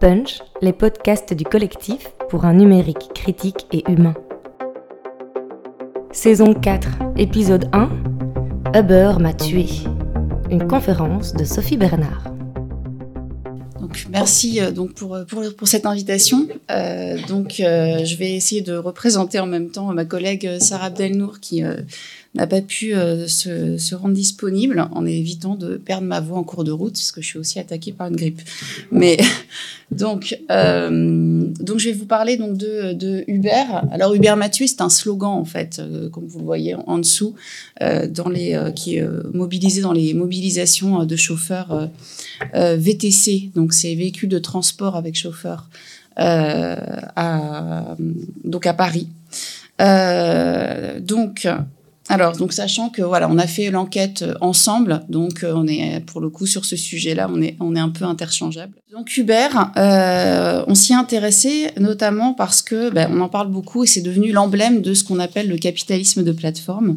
Punch, les podcasts du collectif pour un numérique critique et humain. Saison 4, épisode 1 Uber m'a tué. Une conférence de Sophie Bernard. Donc, merci euh, donc pour, pour, pour cette invitation. Euh, donc, euh, je vais essayer de représenter en même temps ma collègue Sarah Abdelnour qui euh, n'a pas pu euh, se, rendre disponible en évitant de perdre ma voix en cours de route parce que je suis aussi attaquée par une grippe. Mais donc, euh, donc je vais vous parler donc de, de Uber. Alors Uber m'a tué, c'est un slogan en fait, euh, comme vous le voyez en dessous, dans les qui est mobilisé dans les mobilisations de chauffeurs VTC. Donc c'est véhicules de transport avec chauffeur à donc à Paris. donc alors, donc sachant que voilà, on a fait l'enquête ensemble, donc euh, on est pour le coup sur ce sujet-là, on est on est un peu interchangeable. Donc Uber, euh, on s'y est intéressé notamment parce que ben, on en parle beaucoup et c'est devenu l'emblème de ce qu'on appelle le capitalisme de plateforme,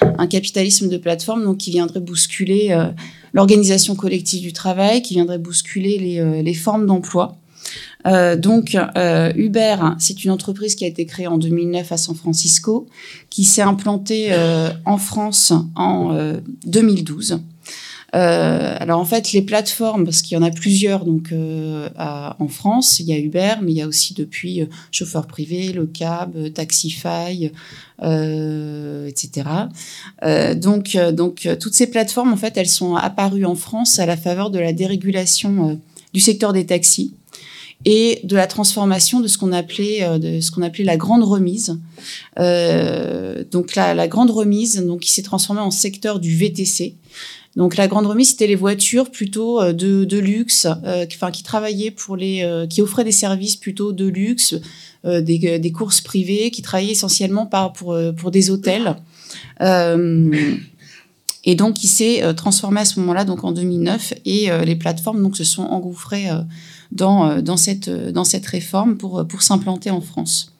un capitalisme de plateforme donc qui viendrait bousculer euh, l'organisation collective du travail, qui viendrait bousculer les, euh, les formes d'emploi. Euh, donc euh, Uber, c'est une entreprise qui a été créée en 2009 à San Francisco, qui s'est implantée euh, en France en 2012. Euh, alors en fait, les plateformes, parce qu'il y en a plusieurs donc en France, il y a Uber, mais il y a aussi depuis chauffeur privé, le cab, Taxify, etc. donc donc toutes ces plateformes en fait, elles sont apparues en France à la faveur de la dérégulation du secteur des taxis et de la transformation de ce qu'on appelait euh, de ce qu'on appelait la grande remise. Euh, donc la, grande remise, donc qui s'est transformée en secteur du VTC. Donc la grande remise, c'était les voitures plutôt euh, de, luxe, qui travaillaient pour les, qui offraient des services plutôt de luxe, des, courses privées, qui travaillaient essentiellement pour, pour des hôtels. et donc, il s'est transformé à ce moment-là, donc en 2009, et les plateformes donc se sont engouffrées dans, euh, euh, dans cette réforme pour, pour s'implanter en France.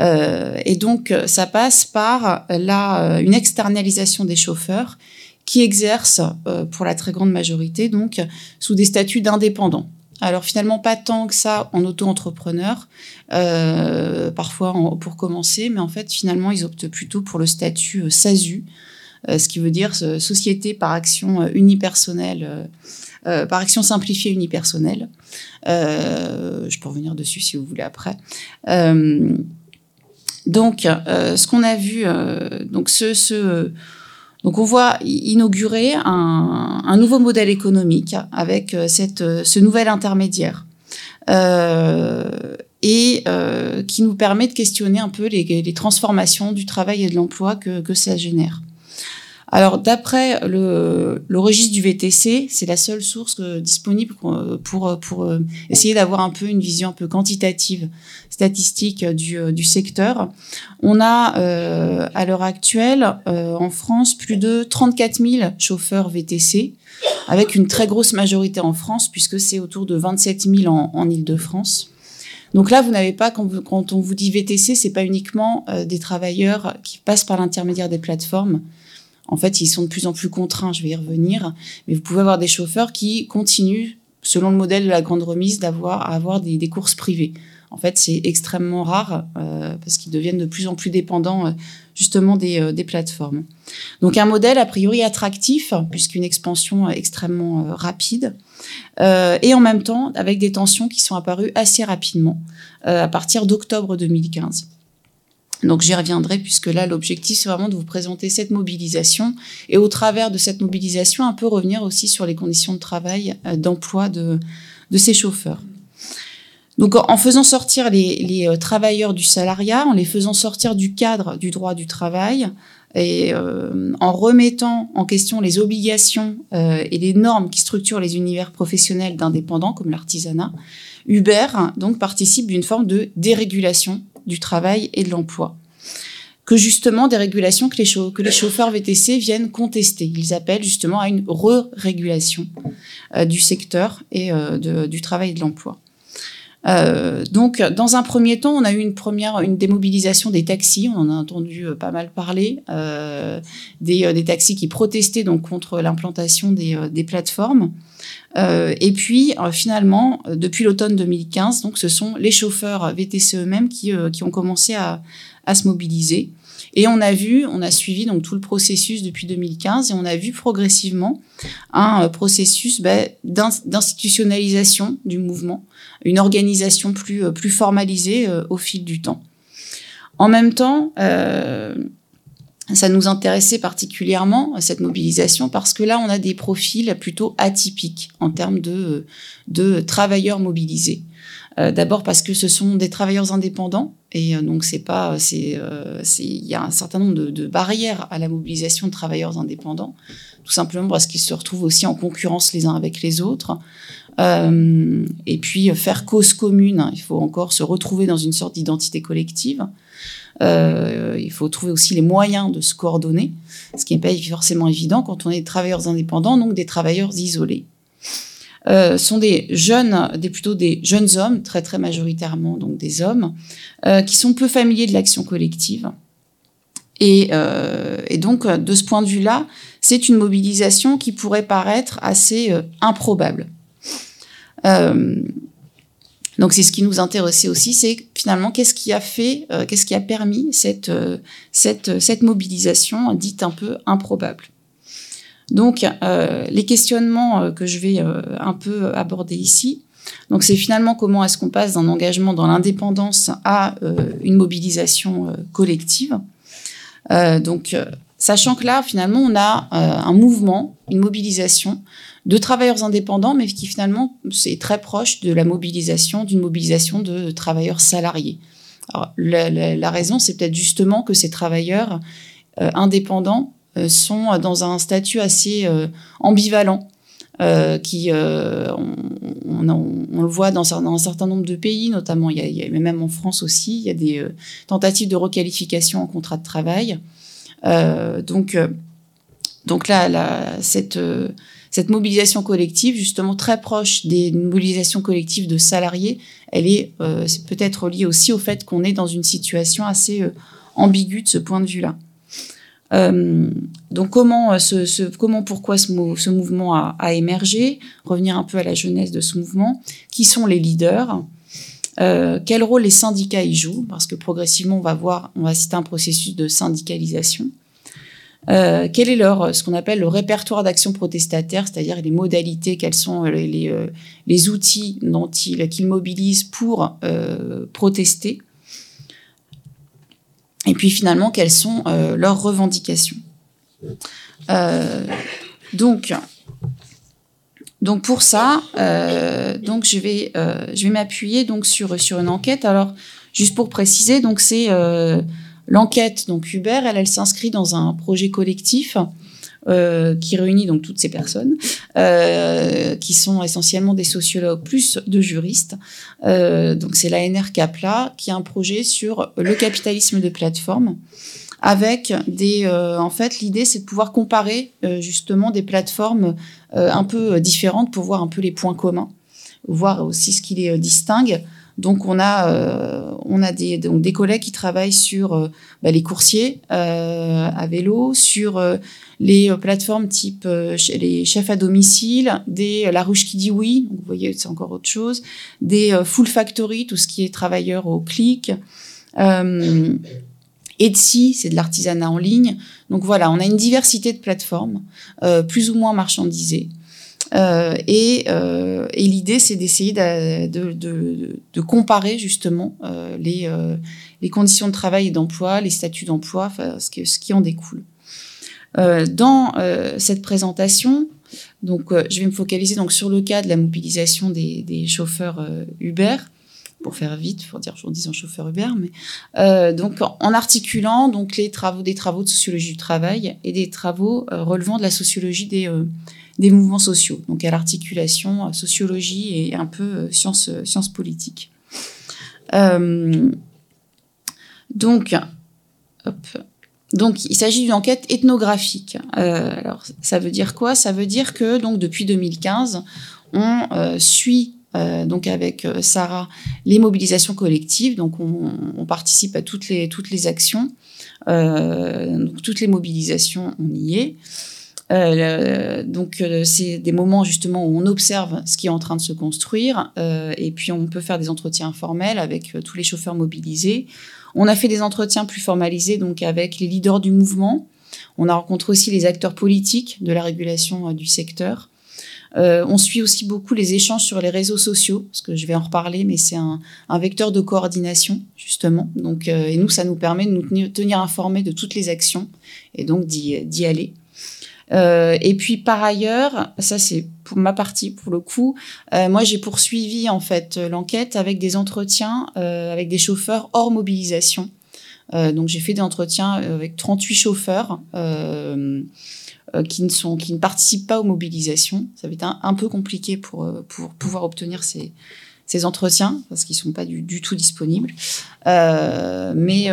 Euh, et donc, ça passe par la, une externalisation des chauffeurs qui exercent, euh, pour la très grande majorité, donc, sous des statuts d'indépendants. Alors finalement, pas tant que ça en auto-entrepreneur, euh, parfois pour commencer, mais en fait, finalement, ils optent plutôt pour le statut SASU, euh, ce qui veut dire société par action unipersonnelle euh, par action simplifiée unipersonnelle. Euh, je peux revenir dessus si vous voulez après. Euh, donc, ce qu'on a vu, donc on voit inaugurer un, nouveau modèle économique avec ce nouvel intermédiaire. et qui nous permet de questionner un peu les, transformations du travail et de l'emploi que ça génère. Alors, d'après le, le, registre du VTC, c'est la seule source euh, disponible pour, pour, pour euh, essayer d'avoir un peu une vision un peu quantitative, statistique du, euh, du secteur. On a euh, à l'heure actuelle euh, en France plus de 34 000 chauffeurs VTC, avec une très grosse majorité en France, puisque c'est autour de 27 000 en, en Ile-de-France. Donc là, vous n'avez pas, quand, vous, quand, on vous dit VTC, c'est pas uniquement euh, des travailleurs qui passent par l'intermédiaire des plateformes, en fait, ils sont de plus en plus contraints, je vais y revenir, mais vous pouvez avoir des chauffeurs qui continuent, selon le modèle de la grande remise, d'avoir à avoir des, des, courses privées. En fait, c'est extrêmement rare euh, parce qu'ils deviennent de plus en plus dépendants euh, justement des, euh, des, plateformes. Donc un modèle a priori attractif puisqu'une expansion extrêmement rapide et en même temps avec des tensions qui sont apparues assez rapidement à partir d'octobre 2015. Donc j'y reviendrai puisque là l'objectif c'est vraiment de vous présenter cette mobilisation et au travers de cette mobilisation un peu revenir aussi sur les conditions de travail euh, d'emploi de, de ces chauffeurs. Donc en faisant sortir les, euh, travailleurs du salariat, en les faisant sortir du cadre du droit du travail et euh, en remettant en question les obligations euh, et les normes qui structurent les univers professionnels d'indépendants comme l'artisanat, Uber donc participe d'une forme de dérégulation du travail et de l'emploi. Que justement des régulations que les, chauffeurs VTC viennent contester. Ils appellent justement à une re-régulation euh, du secteur et euh, du travail et de l'emploi. Euh, donc, dans un premier temps, on a eu une première, une démobilisation des taxis. On en a entendu pas mal parler des, des, taxis qui protestaient donc contre l'implantation des, plateformes. et puis, finalement, depuis l'automne 2015, donc, ce sont les chauffeurs VTC eux-mêmes qui, qui ont commencé à, à se mobiliser. Et on a vu, on a suivi donc tout le processus depuis 2015 et on a vu progressivement un euh, processus bah, d'institutionnalisation du mouvement, une organisation plus, euh, plus formalisée euh, au fil du temps. En même temps, ça nous intéressait particulièrement, cette mobilisation, parce que là, on a des profils plutôt atypiques en termes de travailleurs mobilisés. Euh, d'abord parce que ce sont des travailleurs indépendants et euh, donc c'est pas c'est euh, il y a un certain nombre de, barrières à la mobilisation de travailleurs indépendants, tout simplement parce qu'ils se retrouvent aussi en concurrence les uns avec les autres. Et puis faire cause commune, il faut encore se retrouver dans une sorte d'identité collective. Euh, il faut trouver aussi les moyens de se coordonner, ce qui n'est pas forcément évident quand on est des travailleurs indépendants, donc des travailleurs isolés. Euh, sont des jeunes, des plutôt des jeunes hommes, très très majoritairement donc des hommes, euh, qui sont peu familiers de l'action collective. Et, euh, et, donc de ce point de vue-là, c'est une mobilisation qui pourrait paraître assez euh, improbable. Euh, donc c'est ce qui nous intéressait aussi, c'est finalement qu'est-ce qui a fait, qu'est-ce qui a permis cette, cette, cette mobilisation dite un peu improbable. Donc, euh, les questionnements euh, que je vais euh, un peu aborder ici, donc c'est finalement comment est-ce qu'on passe d'un engagement dans l'indépendance à une mobilisation collective. donc, sachant que là, finalement, on a un mouvement, une mobilisation de travailleurs indépendants, mais qui finalement c'est très proche de la mobilisation, d'une mobilisation de travailleurs salariés. Alors, la, la, la raison, c'est peut-être justement que ces travailleurs indépendants euh, sont dans un statut assez euh, ambivalent. Euh, qui, on, on, le voit dans, dans, un certain nombre de pays, notamment, il y a, il y a, même en France aussi, il y a des tentatives de requalification en contrat de travail. Euh, donc, donc là, là cette, cette mobilisation collective, justement très proche des mobilisations collectives de salariés, elle est, euh, peut-être liée aussi au fait qu'on est dans une situation assez ambiguë de ce point de vue-là. Euh, donc comment, euh, ce, comment pourquoi ce, mouvement a, émergé Revenir un peu à la jeunesse de ce mouvement. Qui sont les leaders euh, Quel rôle les syndicats y jouent Parce que progressivement, on va voir, on va citer un processus de syndicalisation. Quel est leur, ce qu'on appelle le répertoire d'action protestataire, c'est-à-dire les modalités, quels sont les, les, les outils dont ils, qu'ils mobilisent pour protester et puis finalement quelles sont euh, leurs revendications. Euh, donc, donc pour ça, euh, donc je vais, vais m'appuyer donc sur sur une enquête. Alors juste pour préciser, donc c'est l'enquête donc Uber, elle, elle s'inscrit dans un projet collectif euh, qui réunit donc toutes ces personnes, euh, qui sont essentiellement des sociologues plus de juristes. Euh, donc c'est la NR Capla qui a un projet sur le capitalisme de plateforme avec des euh, en fait l'idée c'est de pouvoir comparer euh, justement des plateformes euh, un peu différentes pour voir un peu les points communs voir aussi ce qui les distingue donc on a euh, on a des donc des collègues qui travaillent sur euh, bah, les coursiers euh, à vélo, sur euh, les plateformes type les chefs à domicile, des la ruche qui dit oui, vous voyez c'est encore autre chose, des full factory, tout ce qui est travailleurs au clic. Etsy, c'est de l'artisanat en ligne. Donc voilà, on a une diversité de plateformes, plus ou moins marchandisées. Euh, et, euh, et l'idée, c'est d'essayer de, comparer justement euh, les, conditions de travail et d'emploi, les statuts d'emploi, ce, qui, en découle. Dans cette présentation, donc, je vais me focaliser donc sur le cas de la mobilisation des, chauffeurs Uber pour faire vite, pour dire en disant chauffeur Uber, mais donc en articulant donc les travaux des travaux de sociologie du travail et des travaux relevant de la sociologie des des mouvements sociaux, donc à l'articulation sociologie et un peu sciences sciences politiques. donc hop. Donc, il s'agit d'une enquête ethnographique. Euh, alors, ça veut dire quoi? Ça veut dire que donc depuis 2015, on euh, suit donc avec Sarah, les mobilisations collectives. Donc on, participe à toutes les actions, toutes les mobilisations, on y est. Euh, donc euh, c'est des moments justement où on observe ce qui est en train de se construire euh, et puis on peut faire des entretiens informels avec tous les chauffeurs mobilisés. On a fait des entretiens plus formalisés donc avec les leaders du mouvement. On a rencontré aussi les acteurs politiques de la régulation du secteur. on suit aussi beaucoup les échanges sur les réseaux sociaux, parce que je vais en reparler, mais c'est un, vecteur de coordination, justement. Donc, et nous, ça nous permet de nous tenir informés de toutes les actions et donc d'y aller. Euh, et puis par ailleurs, ça c'est pour ma partie pour le coup, euh, moi j'ai poursuivi en fait l'enquête avec des entretiens euh, avec des chauffeurs hors mobilisation. Euh, donc j'ai fait des entretiens avec 38 chauffeurs qui ne ne participent pas aux mobilisations. Ça va être un, peu compliqué pour pouvoir obtenir ces entretiens parce qu'ils sont pas du, tout disponibles. mais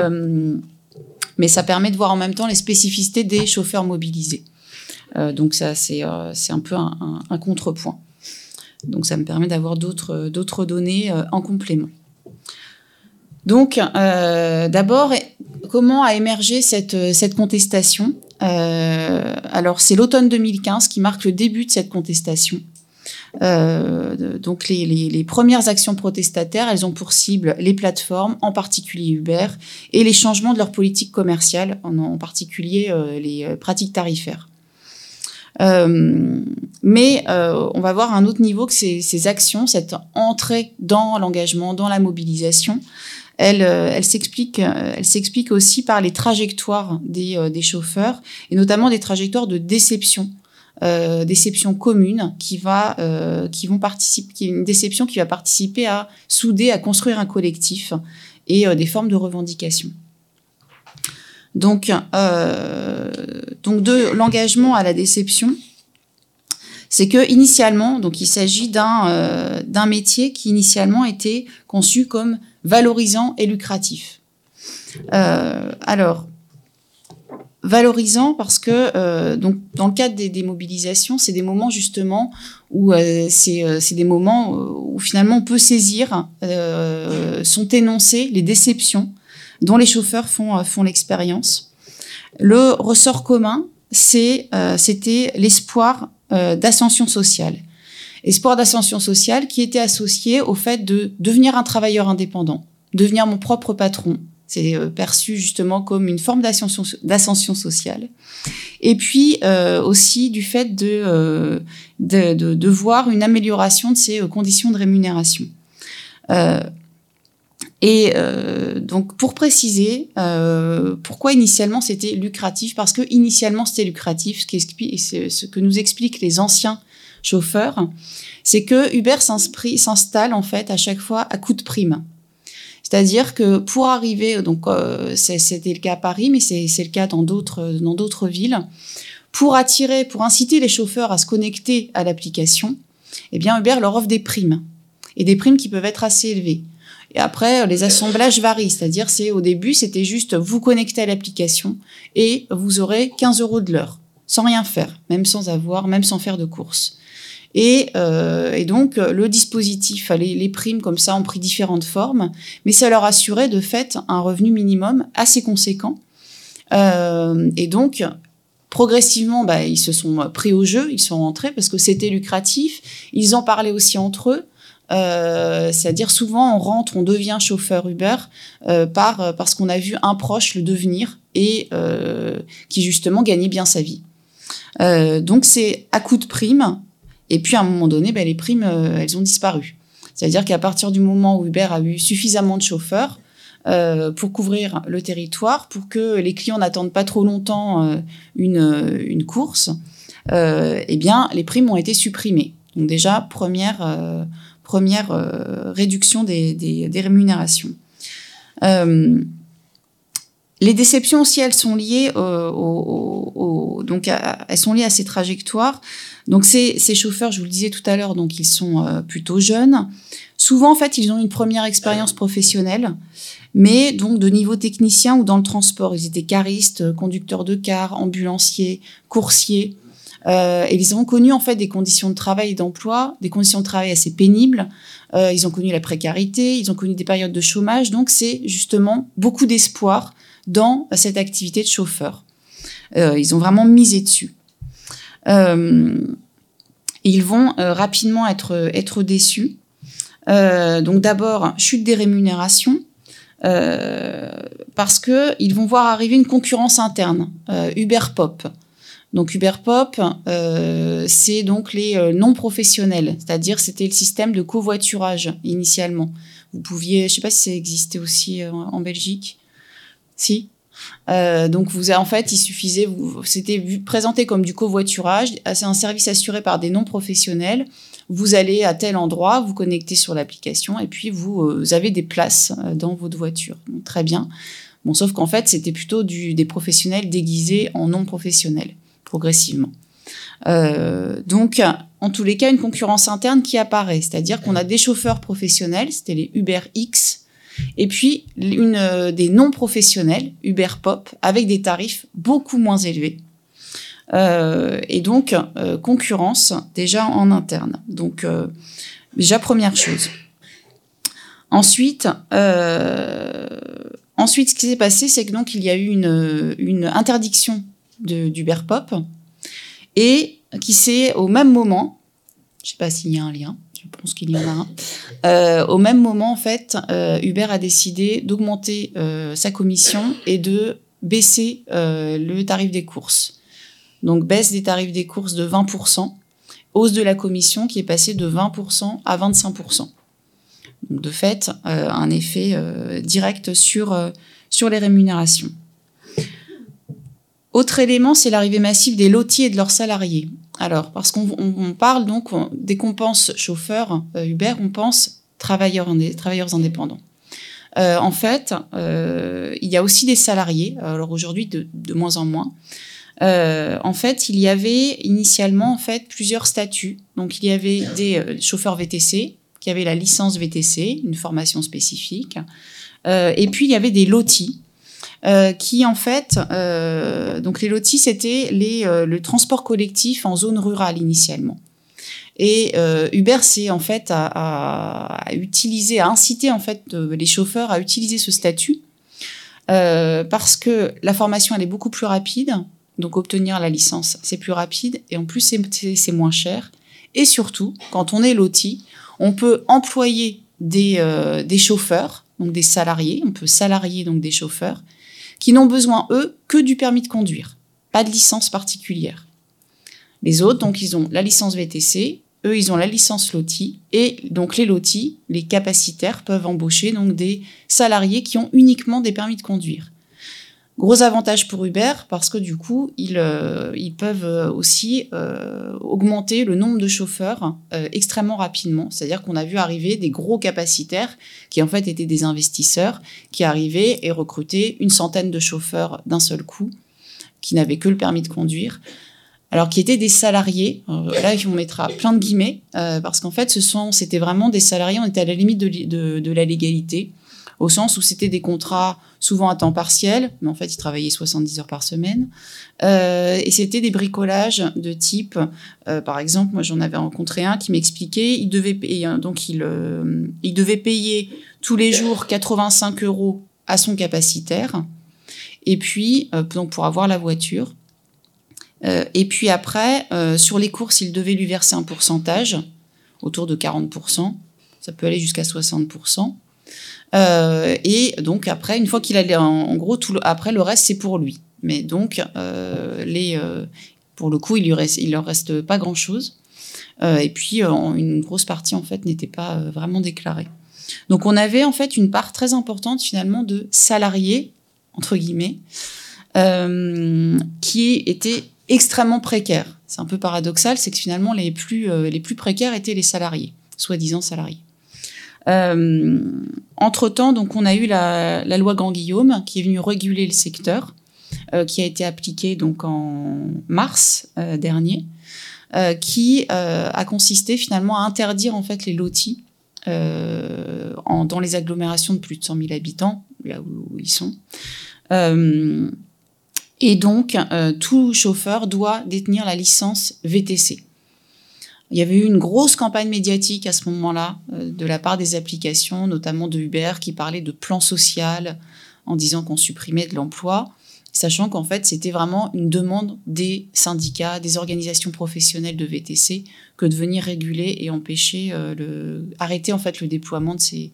ça permet de voir en même temps les spécificités des chauffeurs mobilisés. Euh, donc ça, c'est euh, un peu un, contrepoint. Donc ça me permet d'avoir d'autres d'autres données euh, en complément. Donc d'abord, comment a émergé cette, contestation? Alors c'est l'automne 2015 qui marque le début de cette contestation. Euh, donc les, premières actions protestataires, elles ont pour cible les plateformes, en particulier Uber, et les changements de leur politique commerciale, en, particulier euh, les pratiques tarifaires. Euh, mais euh, on va voir à un autre niveau que ces, ces actions, cette entrée dans l'engagement, dans la mobilisation, elle, euh, elle s'explique, elle s'explique aussi par les trajectoires des, des, chauffeurs et notamment des trajectoires de déception. Euh, déception commune qui va euh, qui vont participer qui est une déception qui va participer à souder à construire un collectif et euh, des formes de revendication donc, euh, donc de l'engagement à la déception, c'est que initialement, il s'agit d'un euh, d'un métier qui initialement était conçu comme valorisant et lucratif. Euh, alors valorisant parce que dans le cadre des, mobilisations, c'est des moments justement où des moments où finalement on peut saisir, sont énoncés les déceptions dont les chauffeurs font, euh, font l'expérience. Le ressort commun, euh, c'était l'espoir euh, d'ascension sociale. Espoir d'ascension sociale qui était associé au fait de devenir un travailleur indépendant, devenir mon propre patron. C'est perçu justement comme une forme d'ascension sociale. Et puis aussi du fait de, voir une amélioration de ses conditions de rémunération. Et euh, donc pour préciser, euh, pourquoi initialement c'était lucratif Parce que initialement c'était lucratif, ce, qui explique, ce que nous expliquent les anciens chauffeurs, c'est que Uber s'installe en fait à chaque fois à coup de prime. C'est-à-dire que pour arriver, donc euh, c'était le cas à Paris, mais c'est le cas dans d'autres dans d'autres villes, pour attirer, pour inciter les chauffeurs à se connecter à l'application, eh bien Uber leur offre des primes et des primes qui peuvent être assez élevées. Et après, les assemblages varient, c'est-à-dire c'est au début, c'était juste vous connecter à l'application et vous aurez 15 euros de l'heure, sans rien faire, même sans avoir, même sans faire de courses. Et, euh, et donc, le dispositif, les, les primes comme ça ont pris différentes formes, mais ça leur assurait de fait un revenu minimum assez conséquent. Euh, et donc, progressivement, bah, ils se sont pris au jeu, ils sont rentrés parce que c'était lucratif. Ils en parlaient aussi entre eux. Euh, c'est-à-dire souvent on rentre, on devient chauffeur Uber euh, par euh, parce qu'on a vu un proche le devenir et qui justement gagnait bien sa vie. Donc c'est à coup de primes et puis à un moment donné, ben, les primes elles ont disparu. C'est-à-dire qu'à partir du moment où Uber a eu suffisamment de chauffeurs pour couvrir le territoire, pour que les clients n'attendent pas trop longtemps une, une course, eh bien les primes ont été supprimées. Donc déjà première première euh, réduction des, des, rémunérations. Euh, les déceptions aussi, elles sont liées euh, donc à, elles sont liées à ces trajectoires. Donc ces, ces chauffeurs, je vous le disais tout à l'heure, donc ils sont plutôt jeunes. Souvent, en fait, ils ont une première expérience professionnelle, mais donc de niveau technicien ou dans le transport. Ils étaient caristes, conducteurs de cars, ambulanciers, coursiers. Euh, et ils ont connu en fait des conditions de travail et d'emploi, des conditions de travail assez pénibles. Euh, ils ont connu la précarité, ils ont connu des périodes de chômage. Donc c'est justement beaucoup d'espoir dans cette activité de chauffeur. Euh, ils ont vraiment misé dessus. ils vont rapidement être, déçus. donc d'abord, chute des rémunérations. parce que ils vont voir arriver une concurrence interne, Uber Pop. Donc Uber Pop, euh, c'est donc les euh, non professionnels, c'est-à-dire c'était le système de covoiturage initialement. Vous pouviez, je sais pas si ça existait aussi euh, en Belgique. Si. donc vous en fait, il suffisait, c'était présenté comme du covoiturage. C'est un service assuré par des non professionnels. Vous allez à tel endroit, vous connectez sur l'application et puis vous, avez des places dans votre voiture. très bien. Bon, sauf qu'en fait, c'était plutôt du, des professionnels déguisés en non professionnels progressivement. Euh, donc, en tous les cas, une concurrence interne qui apparaît, c'est-à-dire qu'on a des chauffeurs professionnels, c'était les Uber X, et puis une, euh, des non professionnels, Uber Pop, avec des tarifs beaucoup moins élevés. Euh, et donc, concurrence déjà en interne. Donc, déjà, première chose. Ensuite, ensuite, ce qui s'est passé, c'est que donc il y a eu une, une interdiction d'Uber Pop, et qui s'est au même moment, je sais pas s'il y a un lien, je pense qu'il y en a un, euh, au même moment, en fait, euh, Uber a décidé d'augmenter euh, sa commission et de baisser le tarif des courses. Donc, baisse des tarifs des courses de 20%, hausse de la commission qui est passée de 20% à 25%. Donc, de fait, un effet direct sur, sur les rémunérations. Autre élément, c'est l'arrivée massive des lotiers et de leurs salariés. Alors, parce qu'on parle donc, des compenses chauffeurs euh, Uber, on pense travailleurs, travailleurs indépendants. Euh, en fait, euh, il y a aussi des salariés, alors aujourd'hui de, moins en moins. en fait, il y avait initialement en fait plusieurs statuts. Donc, il y avait des chauffeurs VTC qui avaient la licence VTC, une formation spécifique, et puis il y avait des lotis euh, qui en fait, euh, donc les lotis, c'était euh, le transport collectif en zone rurale initialement. Et Uber c'est en fait à, à, utiliser, à inciter en fait les chauffeurs à utiliser ce statut parce que la formation elle est beaucoup plus rapide, donc obtenir la licence c'est plus rapide et en plus c'est moins cher. Et surtout, quand on est loti, on peut employer des, des chauffeurs, donc des salariés, on peut salarier donc des chauffeurs qui n'ont besoin, eux, que du permis de conduire, pas de licence particulière. Les autres, donc, ils ont la licence VTC, eux, ils ont la licence LOTI, et donc les LOTI, les capacitaires, peuvent embaucher donc des salariés qui ont uniquement des permis de conduire. Gros avantage pour Uber parce que du coup, ils, euh, ils peuvent euh, aussi euh, augmenter le nombre de chauffeurs extrêmement rapidement. C'est-à-dire qu'on a vu arriver des gros capacitaires qui en fait étaient des investisseurs qui arrivaient et recrutaient une centaine de chauffeurs d'un seul coup qui n'avaient que le permis de conduire. Alors qui étaient des salariés, là on mettra plein de guillemets, parce qu'en fait ce sont, c'était vraiment des salariés, on était à la limite de, de la légalité au sens où c'était des contrats souvent à temps partiel, mais en fait, ils travaillaient 70 heures par semaine. Euh, et c'était des bricolages de type, euh, par exemple, moi j'en avais rencontré un qui m'expliquait, il devait payer, donc il, euh, il devait payer tous les jours 85 euros à son capacitaire, et puis donc pour avoir la voiture. et puis après, sur les courses, il devait lui verser un pourcentage, autour de 40%, ça peut aller jusqu'à 60%. Euh, et donc après, une fois qu'il a, en, gros, tout après le reste c'est pour lui. Mais donc euh, les, euh, pour le coup, il lui reste, il leur reste pas grand chose. et puis une grosse partie en fait n'était pas vraiment déclarée. Donc on avait en fait une part très importante finalement de salariés entre guillemets qui étaient extrêmement précaires. C'est un peu paradoxal, c'est que finalement les plus les plus précaires étaient les salariés, soi-disant salariés. Euh, entre-temps, donc, on a eu la, loi Grand-Guillaume qui est venue réguler le secteur, euh, qui a été appliquée donc en mars euh, dernier, qui a consisté finalement à interdire en fait les lotis dans les agglomérations de plus de 100 000 habitants, là où, ils sont. Et donc, tout chauffeur doit détenir la licence VTC. Il y avait eu une grosse campagne médiatique à ce moment-là de la part des applications, notamment de Uber, qui parlait de plan social en disant qu'on supprimait de l'emploi sachant qu'en fait, c'était vraiment une demande des syndicats, des organisations professionnelles de VTC, que de venir réguler et empêcher, euh, arrêter en fait le déploiement de ces,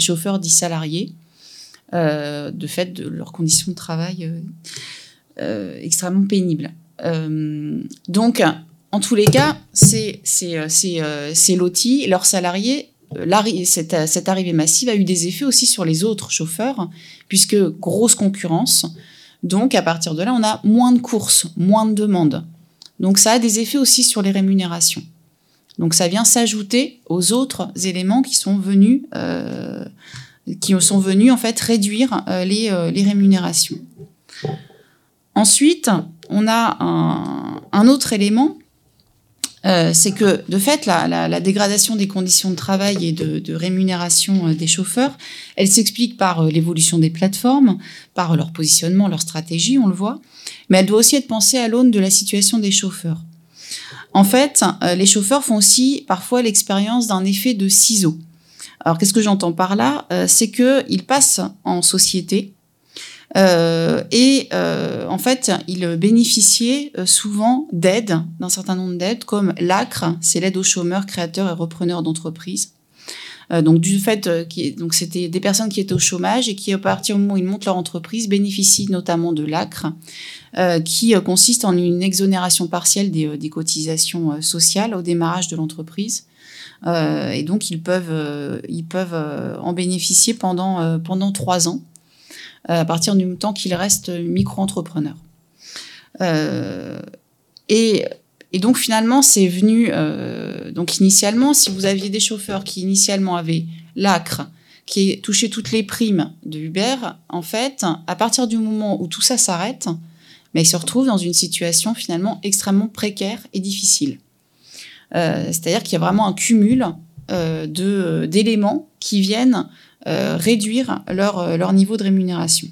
chauffeurs dits salariés, euh, de fait de leurs conditions de travail euh, extrêmement pénibles. donc, en tous les cas, c'est loti, leurs salariés cette, cette, arrivée massive a eu des effets aussi sur les autres chauffeurs, puisque grosse concurrence, donc à partir de là, on a moins de courses, moins de demandes. Donc ça a des effets aussi sur les rémunérations. Donc ça vient s'ajouter aux autres éléments qui sont venus, euh, qui sont venus en fait réduire euh, les, euh, les, rémunérations. Ensuite, on a un, un autre élément euh, c'est que de fait, la, dégradation des conditions de travail et de, rémunération euh, des chauffeurs, elle s'explique par euh, l'évolution des plateformes, par leur positionnement, leur stratégie, on le voit, mais elle doit aussi être pensée à l'aune de la situation des chauffeurs. En fait, les chauffeurs font aussi parfois l'expérience d'un effet de ciseau. Alors, qu'est-ce que j'entends par là? C'est qu'ils passent en société, euh, et euh, en fait, il bénéficiait euh, souvent d'aides, d'un certain nombre d'aides, comme l'ACRE, c'est l'aide aux chômeurs, créateurs et repreneurs d'entreprises. donc du fait qui donc c'était des personnes qui étaient au chômage et qui à partir du moment où ils montent leur entreprise bénéficient notamment de l'ACRE, qui consiste en une exonération partielle des, des cotisations sociales au démarrage de l'entreprise. et donc ils peuvent ils peuvent en bénéficier pendant pendant trois ans. Euh, à partir du temps qu'il reste micro-entrepreneur. Euh, et, donc finalement, c'est venu. Euh, donc initialement, si vous aviez des chauffeurs qui initialement avaient l'ACRE, qui touchaient toutes les primes de Uber, en fait, à partir du moment où tout ça s'arrête, mais ils se retrouvent dans une situation finalement extrêmement précaire et difficile. C'est-à-dire qu'il y a vraiment un cumul d'éléments qui viennent réduire leur, euh, leur niveau de rémunération.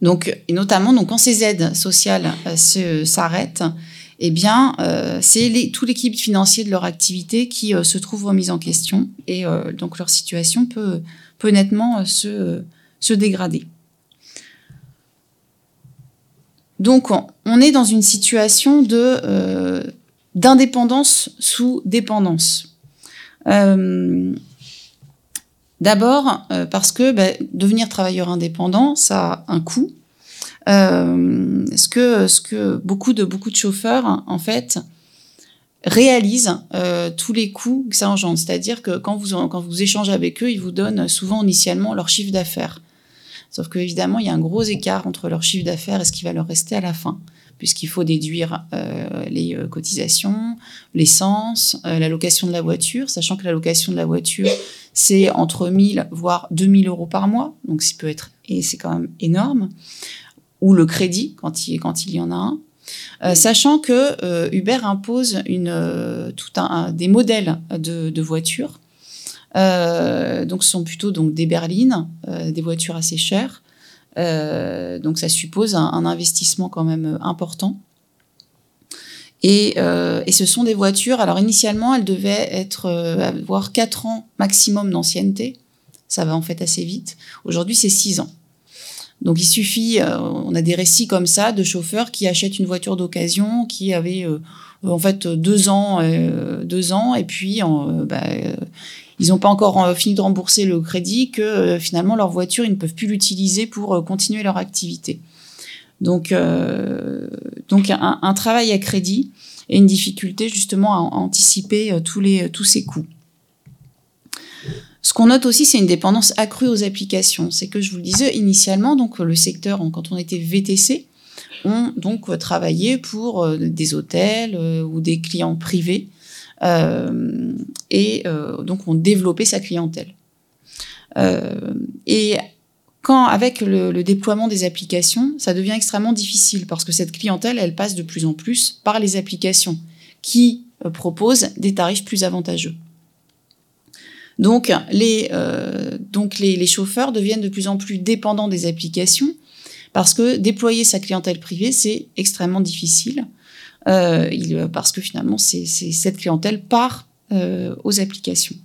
Donc, et notamment, donc, quand ces aides sociales euh, s'arrêtent, eh bien, c'est tout l'équipe financier de leur activité qui se trouve remise en question et donc leur situation peut, peut nettement se, se dégrader. Donc, on est dans une situation de d'indépendance sous dépendance. D'abord euh, parce que ben, devenir travailleur indépendant, ça a un coût. Euh, ce que beaucoup de chauffeurs en fait réalisent euh, tous les coûts que ça engendre. C'est-à-dire que quand vous quand vous échangez avec eux, ils vous donnent souvent initialement leur chiffre d'affaires. Sauf que évidemment, il y a un gros écart entre leur chiffre d'affaires et ce qui va leur rester à la fin puisqu'il faut déduire euh, les euh, cotisations, l'essence, euh, la location de la voiture, sachant que la location de la voiture, c'est entre 1000 voire 2000 euros par mois, donc peut être, c'est quand même énorme, ou le crédit quand il, y en a un. sachant que Uber impose tout un, des modèles de, de voitures, donc ce sont plutôt des berlines, des voitures assez chères, euh, donc ça suppose un, investissement quand même euh, important. Et, euh, et, ce sont des voitures, alors initialement elles devaient être, avoir 4 ans maximum d'ancienneté, ça va en fait assez vite. Aujourd'hui c'est 6 ans. Donc il suffit, on a des récits comme ça de chauffeurs qui achètent une voiture d'occasion qui avait en fait deux ans, deux ans, et puis bah, ils n'ont pas encore euh, fini de rembourser le crédit, que euh, finalement leur voiture, ils ne peuvent plus l'utiliser pour euh, continuer leur activité. Donc, donc un, travail à crédit et une difficulté justement à, anticiper tous, les, tous ces coûts. Ce qu'on note aussi, c'est une dépendance accrue aux applications. C'est que je vous le disais initialement, donc le secteur, quand on était VTC, on donc travaillait pour des hôtels ou des clients privés et euh, donc on développait sa clientèle. Euh, et quand avec le, déploiement des applications, ça devient extrêmement difficile parce que cette clientèle, elle passe de plus en plus par les applications qui proposent des tarifs plus avantageux. Donc, les, donc les, chauffeurs deviennent de plus en plus dépendants des applications Parce que déployer sa clientèle privée, c'est extrêmement difficile. Il, parce que finalement, c'est cette clientèle part aux applications.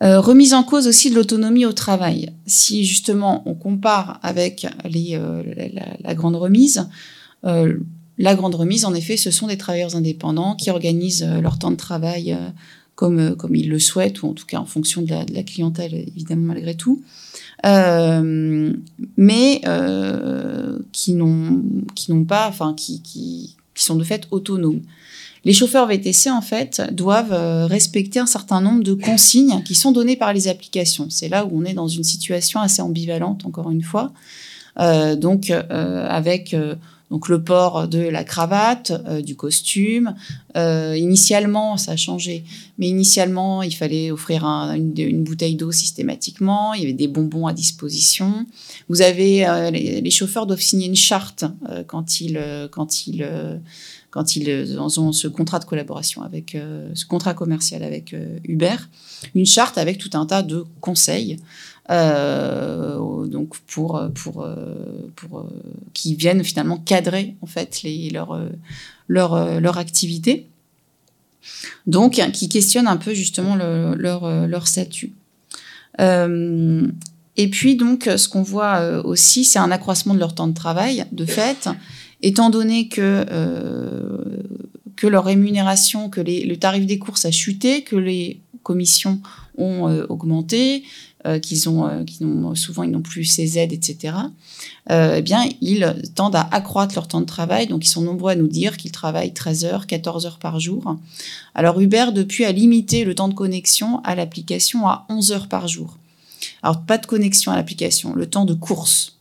remise en cause aussi de l'autonomie au travail. Si justement on compare avec les, la, grande remise, la grande remise, en effet, ce sont des travailleurs indépendants qui organisent leur temps de travail comme, euh, comme ils le souhaitent, ou en tout cas en fonction de la, clientèle, évidemment, malgré tout. Euh, mais euh, qui n'ont pas, enfin qui, qui, qui, sont de fait autonomes. Les chauffeurs VTC en fait doivent respecter un certain nombre de consignes qui sont données par les applications. C'est là où on est dans une situation assez ambivalente encore une fois. donc avec donc le port de la cravate, euh, du costume. Euh, initialement, ça a changé, mais initialement, il fallait offrir une, bouteille d'eau systématiquement. Il y avait des bonbons à disposition. Vous avez euh, les, chauffeurs doivent signer une charte quand ils quand ils quand ils ont ce contrat de collaboration avec ce contrat commercial avec Uber, une charte avec tout un tas de conseils euh, donc pour pour pour euh, qui viennent finalement cadrer en fait leur leur leur activité. Donc qui questionnent un peu justement leur leur statut. Euh, et puis donc ce qu'on voit aussi, c'est un accroissement de leur temps de travail, de fait, étant donné que que leur rémunération, que le tarif des courses a chuté, que les commissions ont augmenté, euh, qu'ils ont, euh, qui ont souvent ils n'ont plus ces aides, etc. Euh, eh bien, ils tendent à accroître leur temps de travail. Donc, ils sont nombreux à nous dire qu'ils travaillent 13 heures, 14 heures par jour. Alors, Uber, depuis, a limité le temps de connexion à l'application à 11 heures par jour. Alors, pas de connexion à l'application, le temps de course.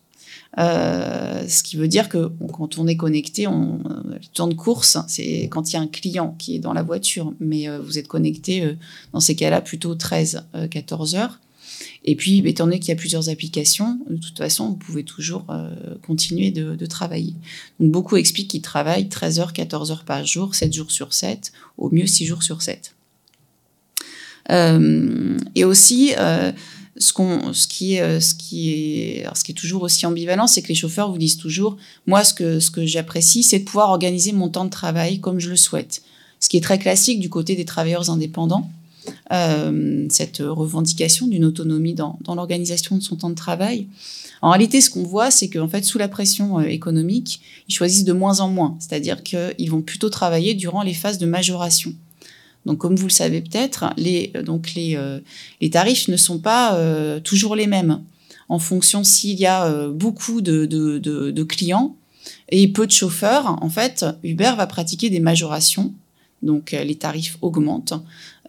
Euh, ce qui veut dire que quand on est connecté, on, le temps de course, c'est quand il y a un client qui est dans la voiture, mais vous êtes connecté dans ces cas-là plutôt 13-14 heures. Et puis, étant donné qu'il y a plusieurs applications, de toute façon, vous pouvez toujours euh, continuer de, travailler. Donc, beaucoup expliquent qu'ils travaillent 13 heures, 14 heures par jour, 7 jours sur 7, au mieux 6 jours sur 7. Euh, et aussi, ce, qui est, toujours aussi ambivalent, c'est que les chauffeurs vous disent toujours, moi, ce que j'apprécie, c'est de pouvoir organiser mon temps de travail comme je le souhaite. Ce qui est très classique du côté des travailleurs indépendants. Euh, cette revendication d'une autonomie dans, l'organisation de son temps de travail. En réalité, ce qu'on voit, c'est qu'en fait, sous la pression euh, économique, ils choisissent de moins en moins, c'est-à-dire qu'ils vont plutôt travailler durant les phases de majoration. Donc, comme vous le savez peut-être, les, euh, donc les, tarifs ne sont pas toujours les mêmes en fonction s'il y a beaucoup de, de, de, clients et peu de chauffeurs. En fait, Uber va pratiquer des majorations donc les tarifs augmentent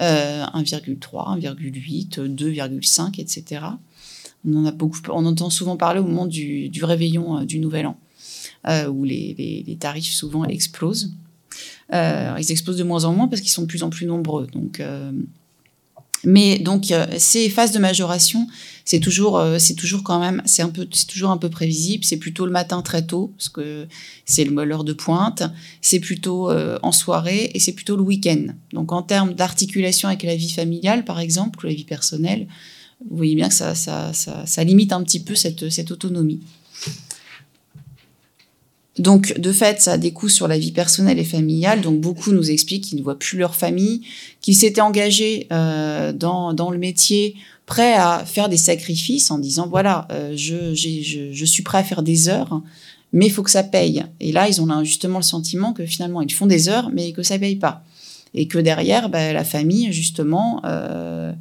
1,3, 1,8, 2,5, etc. On en entend souvent parler au moment du, réveillon euh, du Nouvel An, euh, où les, tarifs souvent explosent. Euh, ils explosent de moins en moins parce qu'ils sont de plus en plus nombreux. Donc, mais donc ces phases de majoration, c'est toujours, c'est toujours quand même, c'est un peu, c'est toujours un peu prévisible. C'est plutôt le matin très tôt parce que c'est l'heure de pointe. C'est plutôt en soirée et c'est plutôt le week-end. Donc en termes d'articulation avec la vie familiale, par exemple, ou la vie personnelle, vous voyez bien que ça, limite un petit peu cette, autonomie. Donc, de fait, ça a des coûts sur la vie personnelle et familiale. Donc, beaucoup nous expliquent qu'ils ne voient plus leur famille, qu'ils s'étaient engagés euh, dans le métier, prêts à faire des sacrifices en disant, voilà, euh, je, je, je, suis prêt à faire des heures, mais il faut que ça paye. Et là, ils ont justement le sentiment que finalement, ils font des heures, mais que ça paye pas. Et que derrière, bah, la famille, justement... Euh,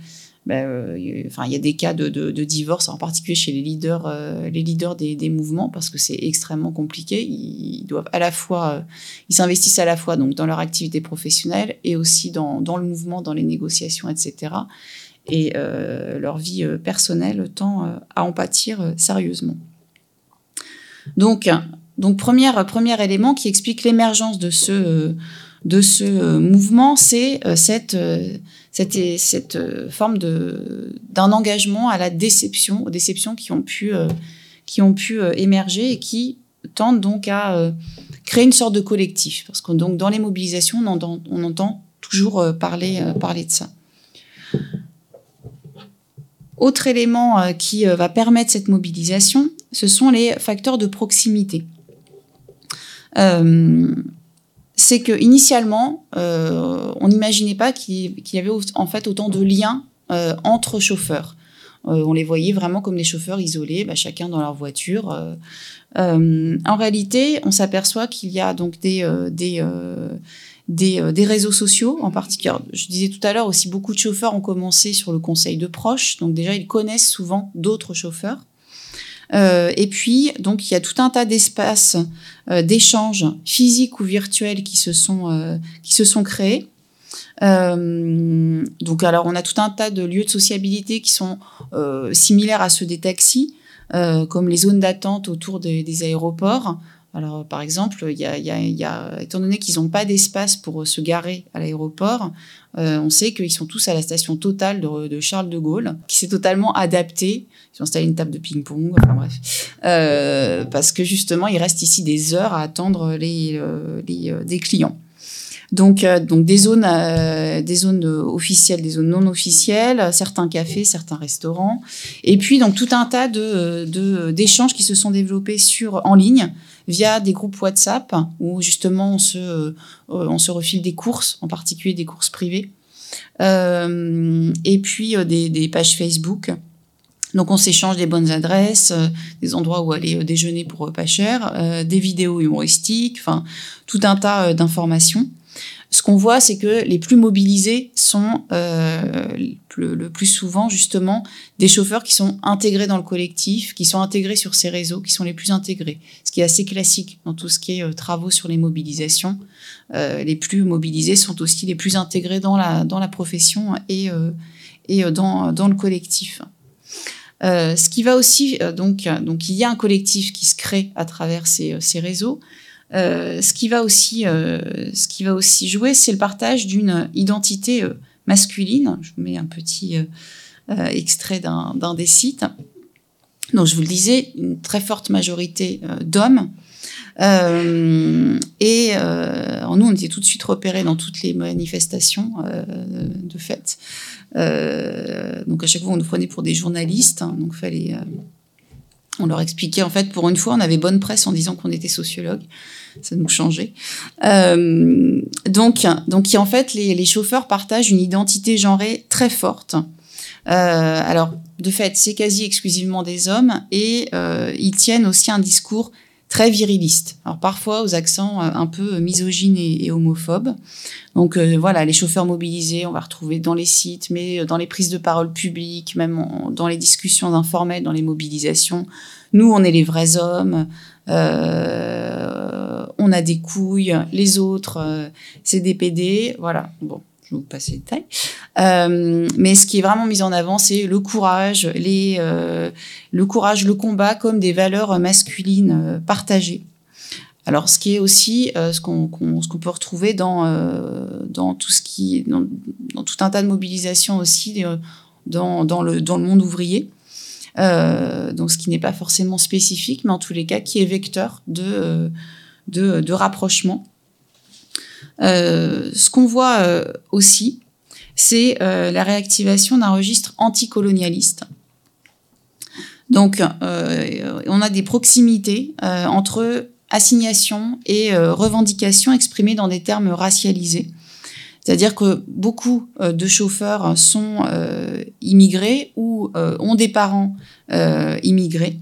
ben, euh, enfin, il y a des cas de, de, divorce, en particulier chez les leaders, euh, les leaders des, des, mouvements, parce que c'est extrêmement compliqué. Ils, doivent à la fois, euh, ils s'investissent à la fois donc dans leur activité professionnelle et aussi dans, dans le mouvement, dans les négociations, etc. Et leur vie personnelle tend à en pâtir sérieusement. Donc, donc premier, premier élément qui explique l'émergence de ce, de ce mouvement, c'est cette cette, cette euh, forme d'un engagement à la déception, aux déceptions qui ont pu euh, qui ont pu euh, émerger et qui tendent donc à créer une sorte de collectif parce que donc dans les mobilisations on entend, on entend toujours parler parler de ça. Autre élément qui va permettre cette mobilisation, ce sont les facteurs de proximité. Euh, c'est que initialement, euh, on n'imaginait pas qu'il y avait en fait autant de liens euh, entre chauffeurs. on les voyait vraiment comme des chauffeurs isolés, bah, chacun dans leur voiture. en réalité, on s'aperçoit qu'il y a donc des des, des, réseaux sociaux en particulier. Je disais tout à l'heure aussi, beaucoup de chauffeurs ont commencé sur le conseil de proches, donc déjà ils connaissent souvent d'autres chauffeurs. Euh, et puis, donc, il y a tout un tas d'espaces euh, d'échanges physiques ou virtuels qui se sont, euh, créés. Euh, donc, alors, on a tout un tas de lieux de sociabilité qui sont similaires à ceux des taxis, comme les zones d'attente autour des aéroports. Alors, par exemple, y y a, étant donné qu'ils n'ont pas d'espace pour se garer à l'aéroport, euh, on sait qu'ils sont tous à la station totale de, Charles de Gaulle, qui s'est totalement adapté. Ils ont installé une table de ping-pong, enfin bref, euh, parce que justement, il reste ici des heures à attendre les, euh, euh, des clients. Donc, euh, donc des zones, des zones officielles, des zones non officielles, certains cafés, certains restaurants, et puis donc tout un tas de d'échanges qui se sont développés sur en ligne via des groupes WhatsApp où justement on se, euh, on se refile des courses, en particulier des courses privées, euh, et puis euh, des, des, pages Facebook. Donc on s'échange des bonnes adresses, des endroits où aller déjeuner pour pas cher, des vidéos humoristiques, enfin tout un tas d'informations ce qu'on voit, c'est que les plus mobilisés sont euh, le, plus souvent justement des chauffeurs qui sont intégrés dans le collectif, qui sont intégrés sur ces réseaux, qui sont les plus intégrés. Ce qui est assez classique dans tout ce qui est euh, travaux sur les mobilisations. Euh, les plus mobilisés sont aussi les plus intégrés dans la, dans la profession et, et dans, dans le collectif. Ce qui va aussi, donc, donc il y a un collectif qui se crée à travers ces, ces réseaux, euh, ce qui va aussi, euh, ce qui va aussi jouer, c'est le partage d'une identité euh, masculine. Je vous mets un petit extrait d'un des sites. Donc, je vous le disais, une très forte majorité d'hommes. Et nous, on était tout de suite repérés dans toutes les manifestations de fête. donc à chaque fois, on nous prenait pour des journalistes. Hein, donc fallait on leur expliquait, en fait, pour une fois, on avait bonne presse en disant qu'on était sociologue. Ça nous changeait. Euh, donc, donc, en fait, les, chauffeurs partagent une identité genrée très forte. Euh, alors, de fait, c'est quasi exclusivement des hommes et euh, ils tiennent aussi un discours très viriliste. Alors parfois aux accents euh, un peu misogynes et, homophobes. Donc euh, voilà, les chauffeurs mobilisés, on va retrouver dans les sites, mais euh, dans les prises de parole publiques, même dans les discussions informelles, dans les mobilisations. Nous, on est les vrais hommes. On a des couilles. Les autres, c'est des PD. Voilà. Bon, je vais vous passer les détails. Euh, mais ce qui est vraiment mis en avant, c'est le courage, les, euh, le courage, le combat comme des valeurs masculines euh, partagées. Alors, ce qui est aussi ce qu'on qu qu peut retrouver dans, dans tout ce qui, dans, tout un tas de mobilisations aussi dans, dans, le, dans le monde ouvrier. donc, ce qui n'est pas forcément spécifique, mais en tous les cas, qui est vecteur de, de rapprochement. Euh, ce qu'on voit euh, aussi, c'est euh, la réactivation d'un registre anticolonialiste. Donc, on a des proximités entre assignation et revendication exprimées dans des termes racialisés. C'est-à-dire que beaucoup de chauffeurs sont immigrés ou ont des parents immigrés.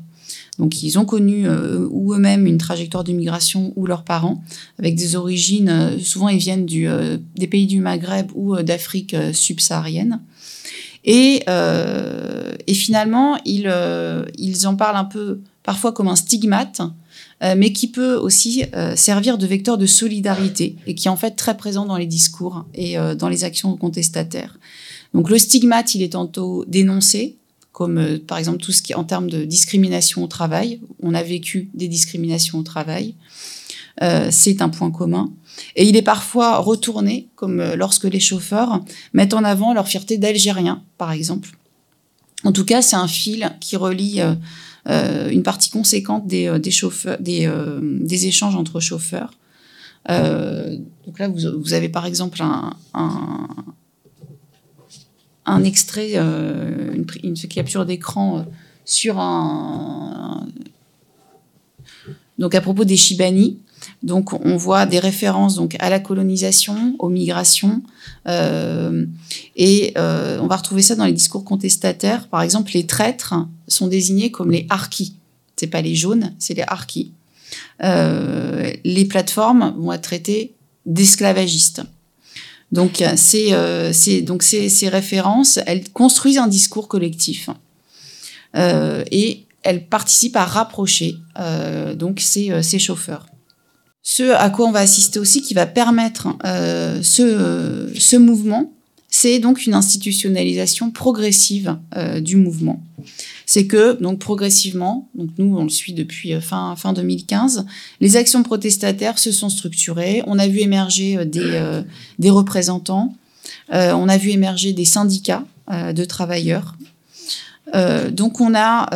Donc ils ont connu euh, ou eux-mêmes une trajectoire d'immigration ou leurs parents, avec des origines, euh, souvent ils viennent du, euh, des pays du Maghreb ou euh, d'Afrique euh, subsaharienne. Et, euh, et finalement, ils, ils en parlent un peu parfois comme un stigmate, mais qui peut aussi servir de vecteur de solidarité et qui est en fait très présent dans les discours et dans les actions contestataires. Donc le stigmate, il est tantôt dénoncé, comme euh, par exemple tout ce qui en termes de discrimination au travail. On a vécu des discriminations au travail. Euh, c'est un point commun. Et il est parfois retourné, comme euh, lorsque les chauffeurs mettent en avant leur fierté d'Algériens, par exemple. En tout cas, c'est un fil qui relie une partie conséquente des, échanges entre chauffeurs. donc là, vous, avez par exemple un, un extrait, euh, une, capture d'écran euh, sur un, Donc à propos des Shibani, donc on voit des références donc à la colonisation, aux migrations, euh, et on va retrouver ça dans les discours contestataires. Par exemple, les traîtres sont désignés comme les harkis. C'est pas les jaunes, c'est les harkis. Les plateformes vont être traitées d'esclavagistes. Donc c'est donc ces, références, elles construisent un discours collectif et elles participent à rapprocher donc ces, chauffeurs. Ce à quoi on va assister aussi, qui va permettre euh, ce mouvement, c'est donc une institutionnalisation progressive euh, du mouvement. C'est que donc progressivement, donc nous on le suit depuis euh, fin fin 2015, les actions protestataires se sont structurées. On a vu émerger des des représentants, on a vu émerger des syndicats de travailleurs. donc on a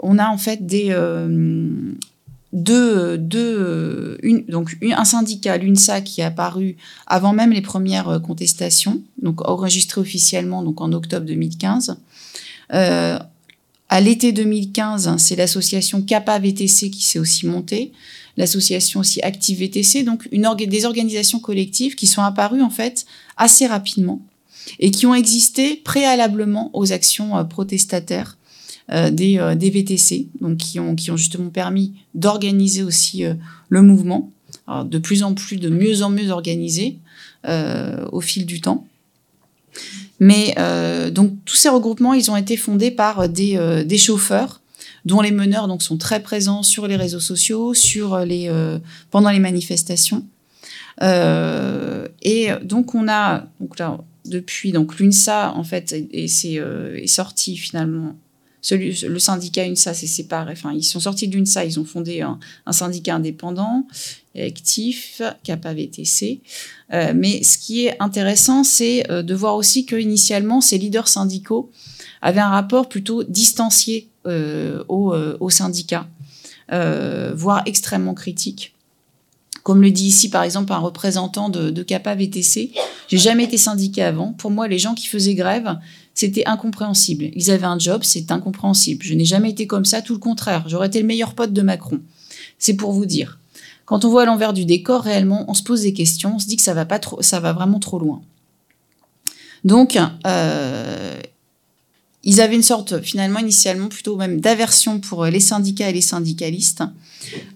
on a en fait des deux, deux une, donc un syndicat, l'UNSA, qui est apparu avant même les premières euh, contestations, donc enregistré officiellement donc en octobre 2015. Euh, à l'été 2015, c'est l'association CAPA VTC qui s'est aussi montée, l'association aussi Active VTC, donc une des organisations collectives qui sont apparues en fait assez rapidement et qui ont existé préalablement aux actions euh, protestataires des, euh, des, VTC, donc qui ont, qui ont justement permis d'organiser aussi euh, le mouvement, de plus en plus, de mieux en mieux organisé au fil du temps. Mais donc tous ces regroupements, ils ont été fondés par des, des chauffeurs dont les meneurs donc sont très présents sur les réseaux sociaux, sur les pendant les manifestations. et donc on a donc là depuis donc l'UNSA en fait et c'est est sorti finalement le syndicat UNSA s'est séparé. Enfin, ils sont sortis de l'UNSA, ils ont fondé un, syndicat indépendant, actif, CAPA-VTC. Euh, mais ce qui est intéressant, c'est euh, de voir aussi que initialement, ces leaders syndicaux avaient un rapport plutôt distancié euh, au, syndicat, voire extrêmement critique comme le dit ici par exemple un représentant de, de j'ai jamais été syndiqué avant. Pour moi, les gens qui faisaient grève, c'était incompréhensible. Ils avaient un job, c'est incompréhensible. Je n'ai jamais été comme ça, tout le contraire. J'aurais été le meilleur pote de Macron. C'est pour vous dire. Quand on voit l'envers du décor, réellement, on se pose des questions, on se dit que ça va pas trop, ça va vraiment trop loin. Donc, euh, ils avaient une sorte, finalement, initialement, plutôt même d'aversion pour les syndicats et les syndicalistes.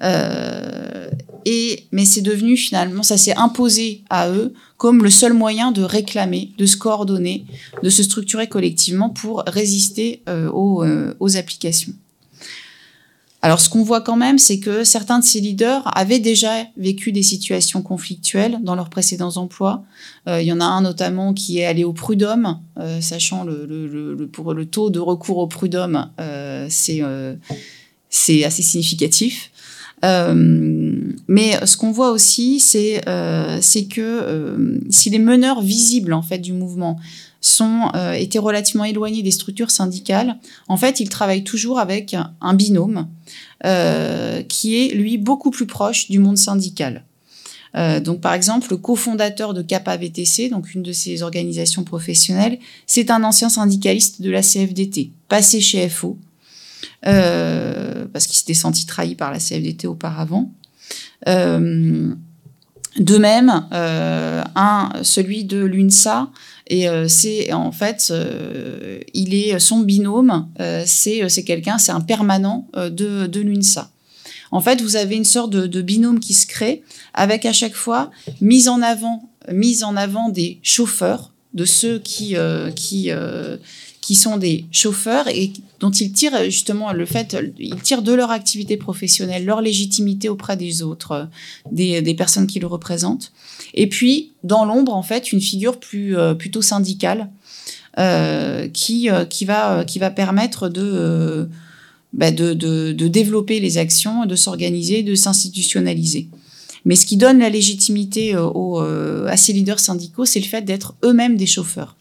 Euh, et, mais c'est devenu finalement, ça s'est imposé à eux comme le seul moyen de réclamer, de se coordonner, de se structurer collectivement pour résister euh, euh, aux, applications. Alors ce qu'on voit quand même, c'est que certains de ces leaders avaient déjà vécu des situations conflictuelles dans leurs précédents emplois. Euh, il y en a un notamment qui est allé au prud'homme, sachant le, le, le, pour le taux de recours au prud'homme, c'est c'est assez significatif. Euh, mais ce qu'on voit aussi, c'est euh, que euh, si les meneurs visibles en fait du mouvement sont euh, étaient relativement éloignés des structures syndicales, en fait, ils travaillent toujours avec un binôme euh, qui est lui beaucoup plus proche du monde syndical. Euh, donc, par exemple, le cofondateur de CAPA VTC, donc une de ces organisations professionnelles, c'est un ancien syndicaliste de la CFDT, passé chez FO, parce qu'il s'était senti trahi par la CFDT auparavant. De même, un, celui de l'UNSA, et c'est en fait, il est son binôme, c'est quelqu'un, c'est un permanent de, de l'UNSA. En fait, vous avez une sorte de, de, binôme qui se crée avec à chaque fois mise en avant, mise en avant des chauffeurs, de ceux qui qui qui sont des chauffeurs et dont ils tirent justement le fait, ils tirent de leur activité professionnelle, leur légitimité auprès des autres, des, des personnes qui le représentent. Et puis, dans l'ombre, en fait, une figure plus, euh, plutôt syndicale euh, qui, euh, qui, va, qui va permettre de, bah de, de, de, développer les actions, de s'organiser, de s'institutionnaliser. Mais ce qui donne la légitimité à ces leaders syndicaux, c'est le fait d'être eux-mêmes des chauffeurs.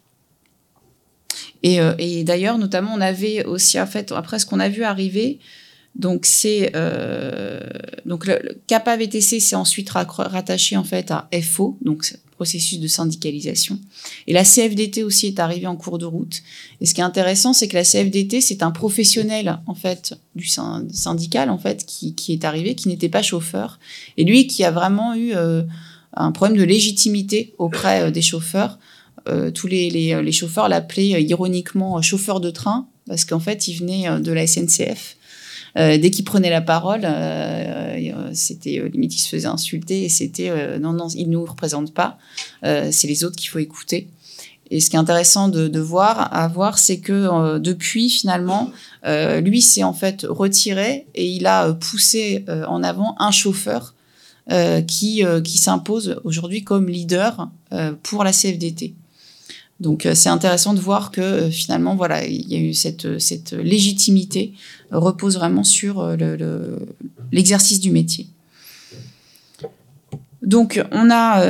Et, euh, et d'ailleurs, notamment, on avait aussi, en fait, après ce qu'on a vu arriver, donc c'est euh, donc le, le VTC s'est ensuite rattaché en fait à FO, donc processus de syndicalisation. Et la CFDT aussi est arrivée en cours de route. Et ce qui est intéressant, c'est que la CFDT, c'est un professionnel en fait du syndical en fait qui, est arrivé, qui n'était pas chauffeur, et lui qui a vraiment eu euh, un problème de légitimité auprès des chauffeurs. Euh, tous les, les, chauffeurs l'appelaient ironiquement chauffeur de train parce qu'en fait, il venait de la SNCF euh, dès qu'il prenait la parole, euh, euh, c'était limite il se faisait insulter et c'était non non il nous représente pas, c'est les autres qu'il faut écouter. Et ce qui est intéressant de, voir, à voir, c'est que depuis finalement, lui s'est en fait retiré et il a poussé en avant un chauffeur qui, qui s'impose aujourd'hui comme leader pour la CFDT. Donc euh, c'est intéressant de voir que euh, finalement voilà il y a eu cette cette légitimité repose vraiment sur euh, l'exercice du métier. Donc on a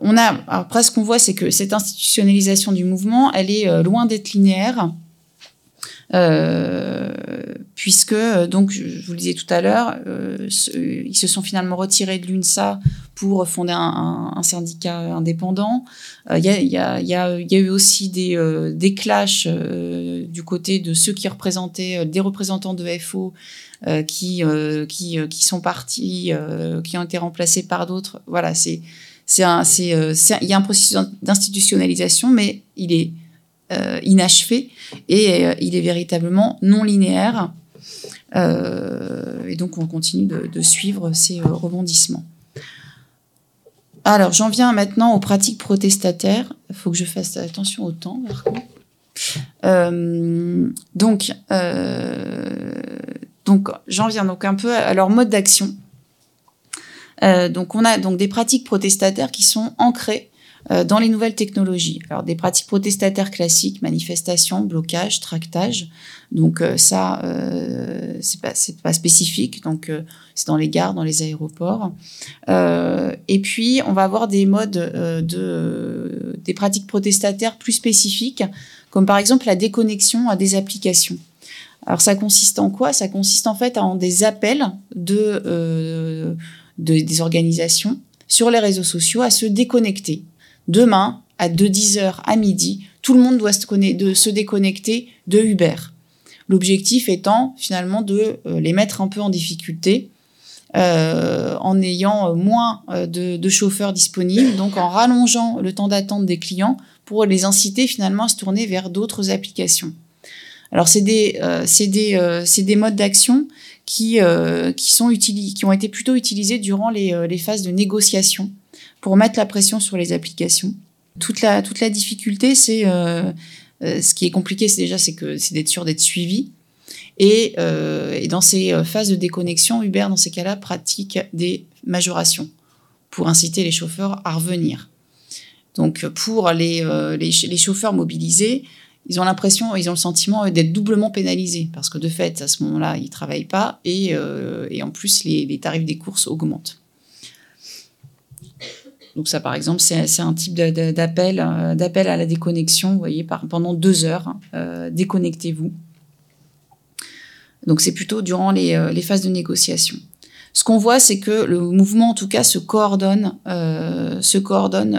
on a après ce qu'on voit c'est que cette institutionnalisation du mouvement elle est loin d'être linéaire. Euh, puisque donc je vous le disais tout à l'heure, euh, ils se sont finalement retirés de l'UNSA pour fonder un, syndicat indépendant. Il y, a, eu aussi des, euh, des clashs du côté de ceux qui représentaient des représentants de FO qui, qui, sont partis, qui ont été remplacés par d'autres. Voilà, c'est il y a un processus d'institutionnalisation, mais il est euh, inachevé et euh, il est véritablement non linéaire. Euh, et donc on continue de, suivre ces rebondissements. Alors j'en viens maintenant aux pratiques protestataires. Il faut que je fasse attention au temps, donc, j'en viens donc un peu à leur mode d'action. donc on a donc des pratiques protestataires qui sont ancrées dans les nouvelles technologies. Alors des pratiques protestataires classiques, manifestations, blocage, tractage. Donc euh, ça, euh, c'est pas pas spécifique. Donc euh, c'est dans les gares, dans les aéroports. et puis on va avoir des modes de des pratiques protestataires plus spécifiques, comme par exemple la déconnexion à des applications. Alors ça consiste en quoi? Ça consiste en fait en des appels de, de des organisations sur les réseaux sociaux à se déconnecter demain, à de 10h à midi, tout le monde doit se, déconnecter de Uber. L'objectif étant finalement de euh, les mettre un peu en difficulté euh, en ayant moins euh, de, chauffeurs disponibles, donc en rallongeant le temps d'attente des clients pour les inciter finalement à se tourner vers d'autres applications. Alors c'est des, modes d'action qui, ont été plutôt utilisés durant les phases de négociation pour mettre la pression sur les applications. Toute la, difficulté, c'est euh, euh, ce qui est compliqué, c'est déjà c'est que c'est d'être sûr d'être suivi. Et, euh, dans ces phases de déconnexion, Uber, dans ces cas-là, pratique des majorations pour inciter les chauffeurs à revenir. Donc pour les, les, chauffeurs mobilisés, ils ont l'impression, ils ont le sentiment d'être doublement pénalisés parce que de fait, à ce moment-là, ils travaillent pas et, en plus, les tarifs des courses augmentent. Donc ça, par exemple, c'est un type d'appel, euh, d'appel à la déconnexion. Vous voyez, pendant deux heures, euh, déconnectez-vous. Donc c'est plutôt durant euh, les, phases de négociation. Ce qu'on voit, c'est que le mouvement, en tout cas, se coordonne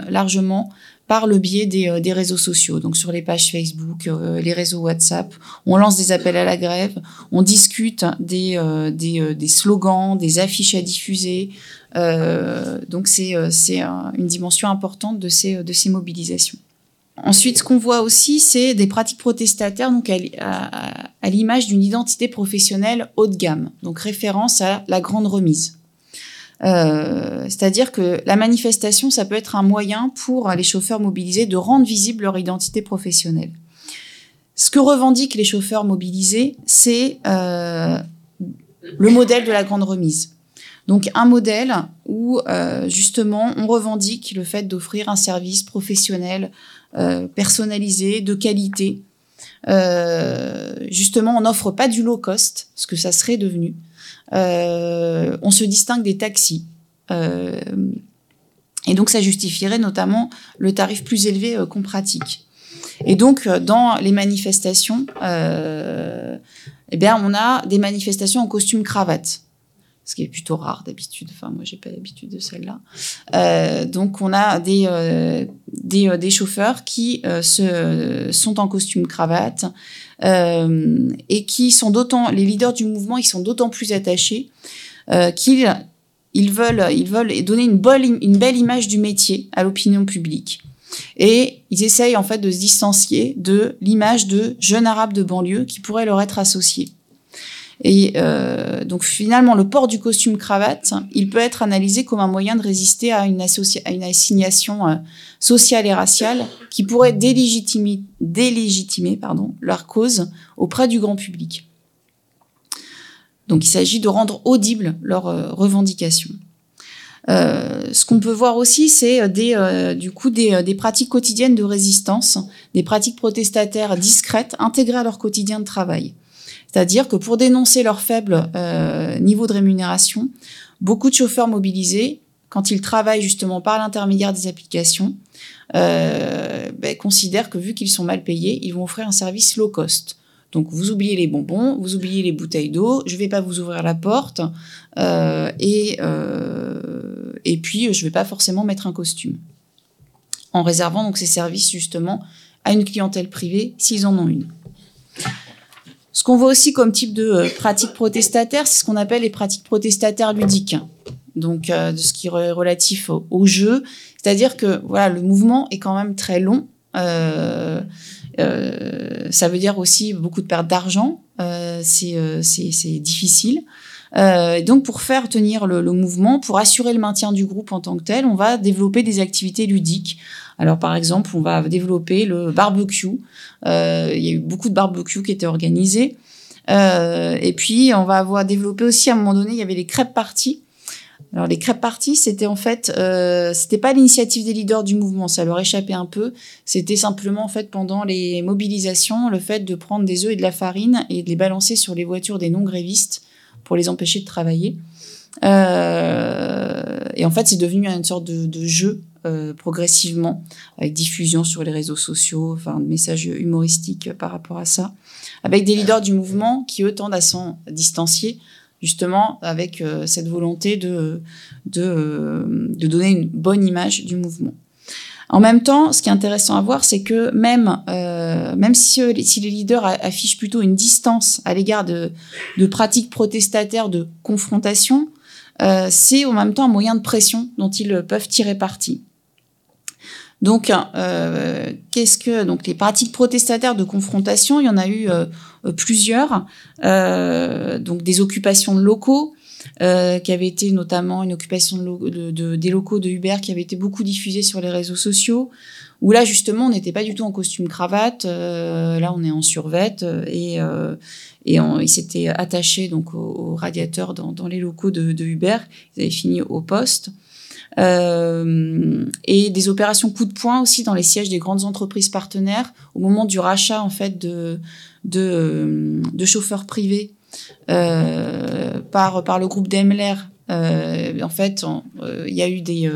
largement par le biais des, réseaux sociaux, donc sur les pages Facebook, les réseaux WhatsApp. On lance des appels à la grève, on discute des, des slogans, des affiches à diffuser, euh, donc c'est euh, une dimension importante de ces, mobilisations. Ensuite, ce qu'on voit aussi, c'est des pratiques protestataires, à, l'image d'une identité professionnelle haut de gamme, donc référence à la grande remise. Euh, c'est-à-dire que la manifestation, ça peut être un moyen pour les chauffeurs mobilisés de rendre visible leur identité professionnelle. Ce que revendiquent les chauffeurs mobilisés, c'est le modèle de la grande remise. Donc un modèle où euh, justement on revendique le fait d'offrir un service professionnel, euh, personnalisé, de qualité. Euh, justement, on n'offre pas du low cost, ce que ça serait devenu. On se distingue des taxis. et donc ça justifierait notamment le tarif plus élevé qu'on pratique. Et donc dans les manifestations, eh bien on a des manifestations en costume cravate ce qui est plutôt rare d'habitude. Enfin, moi, j'ai pas l'habitude de celle-là. Euh, donc, on a des, euh, des, chauffeurs qui sont en costume cravate et qui sont d'autant, les leaders du mouvement, ils sont d'autant plus attachés qu'ils ils veulent, donner une belle image du métier à l'opinion publique. Et ils essayent en fait de se distancier de l'image de jeunes arabes de banlieue qui pourrait leur être associée. Et euh, donc finalement, le port du costume cravate, il peut être analysé comme un moyen de résister à une, assignation euh, sociale et raciale qui pourrait délégitimer, leur cause auprès du grand public. Donc il s'agit de rendre audibles leurs euh, revendications. Ce qu'on peut voir aussi, c'est du coup des, pratiques quotidiennes de résistance, des pratiques protestataires discrètes intégrées à leur quotidien de travail. C'est-à-dire que pour dénoncer leur faible niveau de rémunération, beaucoup de chauffeurs mobilisés, quand ils travaillent justement par l'intermédiaire des applications, ben, considèrent que vu qu'ils sont mal payés, ils vont offrir un service low cost. Donc vous oubliez les bonbons, vous oubliez les bouteilles d'eau, je ne vais pas vous ouvrir la porte euh, et, euh, et puis je ne vais pas forcément mettre un costume. En réservant donc ces services justement à une clientèle privée s'ils en ont une. Ce qu'on voit aussi comme type de euh, pratique protestataire, c'est ce qu'on appelle les pratiques protestataires ludiques. Donc de ce qui est relatif au, jeu, c'est-à-dire que voilà le mouvement est quand même très long. Euh, euh, ça veut dire aussi beaucoup de perte d'argent. Euh, euh, c'est difficile. Euh, donc pour faire tenir le, mouvement, pour assurer le maintien du groupe en tant que tel, on va développer des activités ludiques. Alors par exemple, on va développer le barbecue. Euh, il y a eu beaucoup de barbecue qui étaient organisés. Euh, et puis on va avoir développé aussi à un moment donné, il y avait les crêpes parties. Alors les crêpes parties, c'était en fait, euh, c'était pas l'initiative des leaders du mouvement, ça leur échappait un peu. C'était simplement en fait pendant les mobilisations, le fait de prendre des œufs et de la farine et de les balancer sur les voitures des non grévistes pour les empêcher de travailler. Euh, et en fait, c'est devenu une sorte de jeu euh, progressivement, avec diffusion sur les réseaux sociaux, enfin, messages humoristiques par rapport à ça, avec des leaders du mouvement qui eux tendent à s'en distancier justement avec euh, cette volonté de, de, euh, de, donner une bonne image du mouvement. En même temps, ce qui est intéressant à voir, c'est que même, même si, si, les leaders affichent plutôt une distance à l'égard de, de, pratiques protestataires de confrontation, c'est en même temps un moyen de pression dont ils peuvent tirer parti. Donc, euh, qu'est-ce que donc les pratiques protestataires de confrontation Il y en a eu euh, plusieurs. Euh, donc, des occupations de locaux. Euh, qui avait été notamment une occupation de, de, des locaux de Uber qui avait été beaucoup diffusée sur les réseaux sociaux, où là justement on n'était pas du tout en costume cravate, euh, là on est en survette et, euh, et on, ils s'étaient attachés donc au, au radiateur dans, dans, les locaux de, de Uber, ils avaient fini au poste. Euh, et des opérations coup de poing aussi dans les sièges des grandes entreprises partenaires au moment du rachat en fait de de, chauffeurs privés euh, par par le groupe Daimler. Euh, en fait, il y a eu des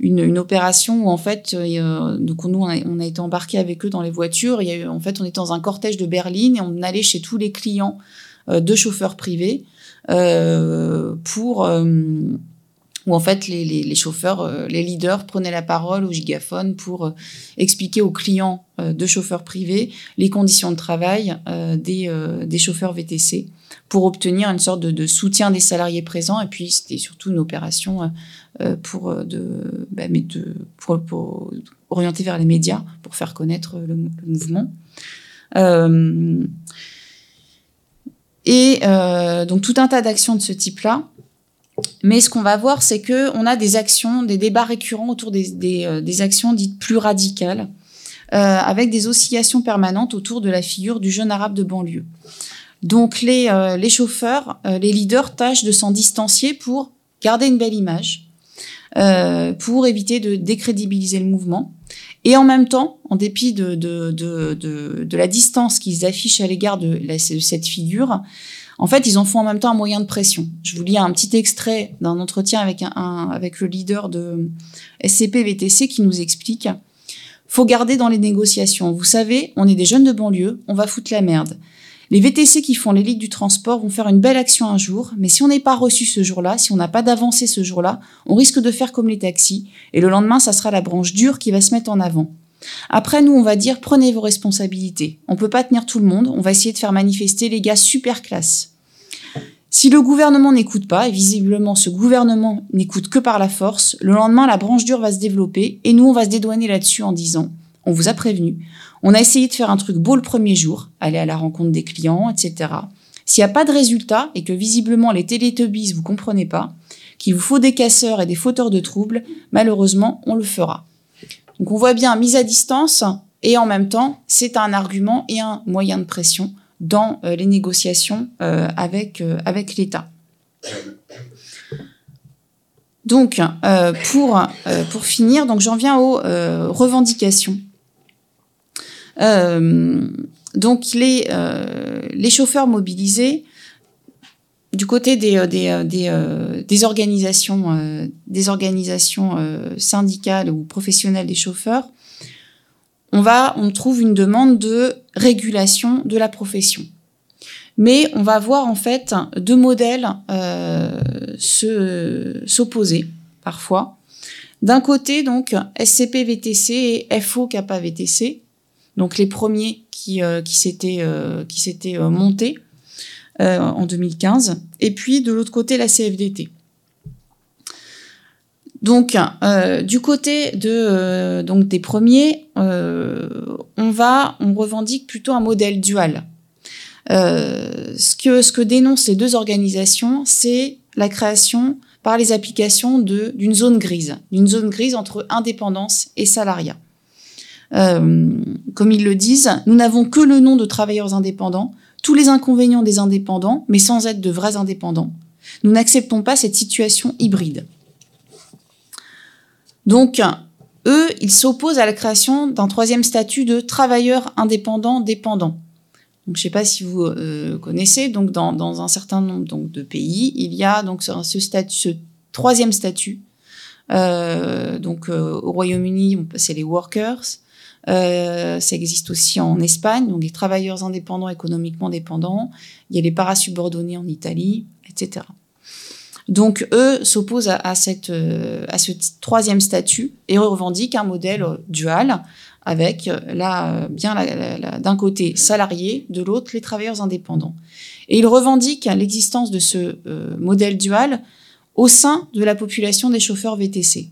une, opération où en fait, donc nous on a, été embarqué avec eux dans les voitures. Il y a eu, en fait, on était dans un cortège de Berlin et on allait chez tous les clients de chauffeurs privés pour où en fait les, les, les chauffeurs, euh, les leaders prenaient la parole au gigaphone pour euh, expliquer aux clients euh, de chauffeurs privés les conditions de travail des, des chauffeurs VTC pour obtenir une sorte de, de, soutien des salariés présents et puis c'était surtout une opération pour de, bah, mais de pour, pour, orienter vers les médias pour faire connaître le, le mouvement. et donc tout un tas d'actions de ce type-là mais ce qu'on va voir, c'est que on a des actions, des débats récurrents autour des, euh, actions dites plus radicales, euh, avec des oscillations permanentes autour de la figure du jeune arabe de banlieue. Donc les, euh, chauffeurs, les leaders tâchent de s'en distancier pour garder une belle image, pour éviter de décrédibiliser le mouvement. Et en même temps, en dépit de, la distance qu'ils affichent à l'égard de cette figure, en fait, ils en font en même temps un moyen de pression. Je vous lis un petit extrait d'un entretien avec, un, avec le leader de SCP-VTC qui nous explique faut garder dans les négociations. Vous savez, on est des jeunes de banlieue, on va foutre la merde. Les VTC qui font l'élite du transport vont faire une belle action un jour, mais si on n'est pas reçu ce jour-là, si on n'a pas d'avancée ce jour-là, on risque de faire comme les taxis, et le lendemain, ça sera la branche dure qui va se mettre en avant. Après, nous, on va dire prenez vos responsabilités. On peut pas tenir tout le monde, on va essayer de faire manifester les gars super classe. Si le gouvernement n'écoute pas, et visiblement ce gouvernement n'écoute que par la force, le lendemain, la branche dure va se développer, et nous, on va se dédouaner là-dessus en disant on vous a prévenu, on a essayé de faire un truc beau le premier jour, aller à la rencontre des clients, etc. S'il n'y a pas de résultat et que visiblement les télétubbies vous comprenez pas, qu'il vous faut des casseurs et des fauteurs de troubles, malheureusement, on le fera. Donc on voit bien mise à distance et en même temps, c'est un argument et un moyen de pression dans euh, les négociations euh, avec, euh, avec l'État. Donc, pour, pour finir, donc j'en viens aux revendications. Donc les, les chauffeurs mobilisés, du côté des, organisations, syndicales ou professionnelles des chauffeurs, on va, on trouve une demande de régulation de la profession. Mais on va voir en fait deux modèles euh, s'opposer parfois. D'un côté, donc, SCP VTC et FO Kappa VTC, donc les premiers qui, euh, qui s'étaient euh, s'étaient euh, en 2015, et puis de l'autre côté la CFDT. Donc, du côté donc des premiers, on va, on revendique plutôt un modèle dual. ce que ce que dénoncent les deux organisations, c'est la création par les applications d'une zone grise, d'une zone grise entre indépendance et salariat. Euh, comme ils le disent, nous n'avons que le nom de travailleurs indépendants, tous les inconvénients des indépendants, mais sans être de vrais indépendants. Nous n'acceptons pas cette situation hybride. Donc, eux, ils s'opposent à la création d'un troisième statut de travailleurs indépendants dépendants. Donc, je ne sais pas si vous euh, connaissez, donc dans, un certain nombre de pays, il y a donc ce, troisième statut. Euh, donc, au Royaume-Uni, c'est les workers. Euh, ça existe aussi en Espagne, donc les travailleurs indépendants économiquement dépendants. Il y a les parasubordonnés en Italie, etc. Donc eux s'opposent à, cette, euh, à ce troisième statut et revendiquent un modèle dual avec là bien d'un côté salariés, de l'autre les travailleurs indépendants. Et ils revendiquent l'existence de ce euh, modèle dual au sein de la population des chauffeurs VTC.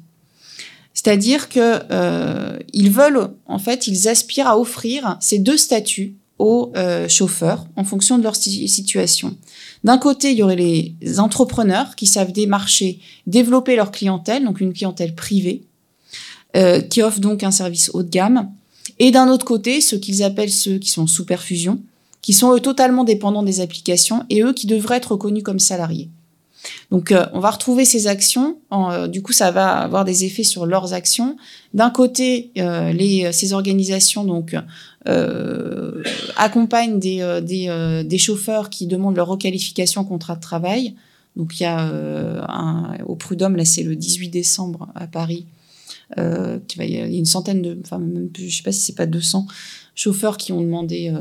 C'est-à-dire que euh, ils veulent, en fait, ils aspirent à offrir ces deux statuts aux euh, chauffeurs en fonction de leur situation. D'un côté, il y aurait les entrepreneurs qui savent démarcher, développer leur clientèle, donc une clientèle privée, euh, qui offre donc un service haut de gamme. Et d'un autre côté, ceux qu'ils appellent ceux qui sont sous perfusion, qui sont eux totalement dépendants des applications et eux qui devraient être reconnus comme salariés. Donc, euh, on va retrouver ces actions. Euh, du coup, ça va avoir des effets sur leurs actions. D'un côté, euh, ces organisations donc accompagnent des, des, chauffeurs qui demandent leur requalification contrat de travail. Donc, il y a un, au Prud'homme, là, c'est le 18 décembre à Paris. il y a une centaine de, enfin même plus, je sais pas si c'est pas 200 chauffeurs qui ont demandé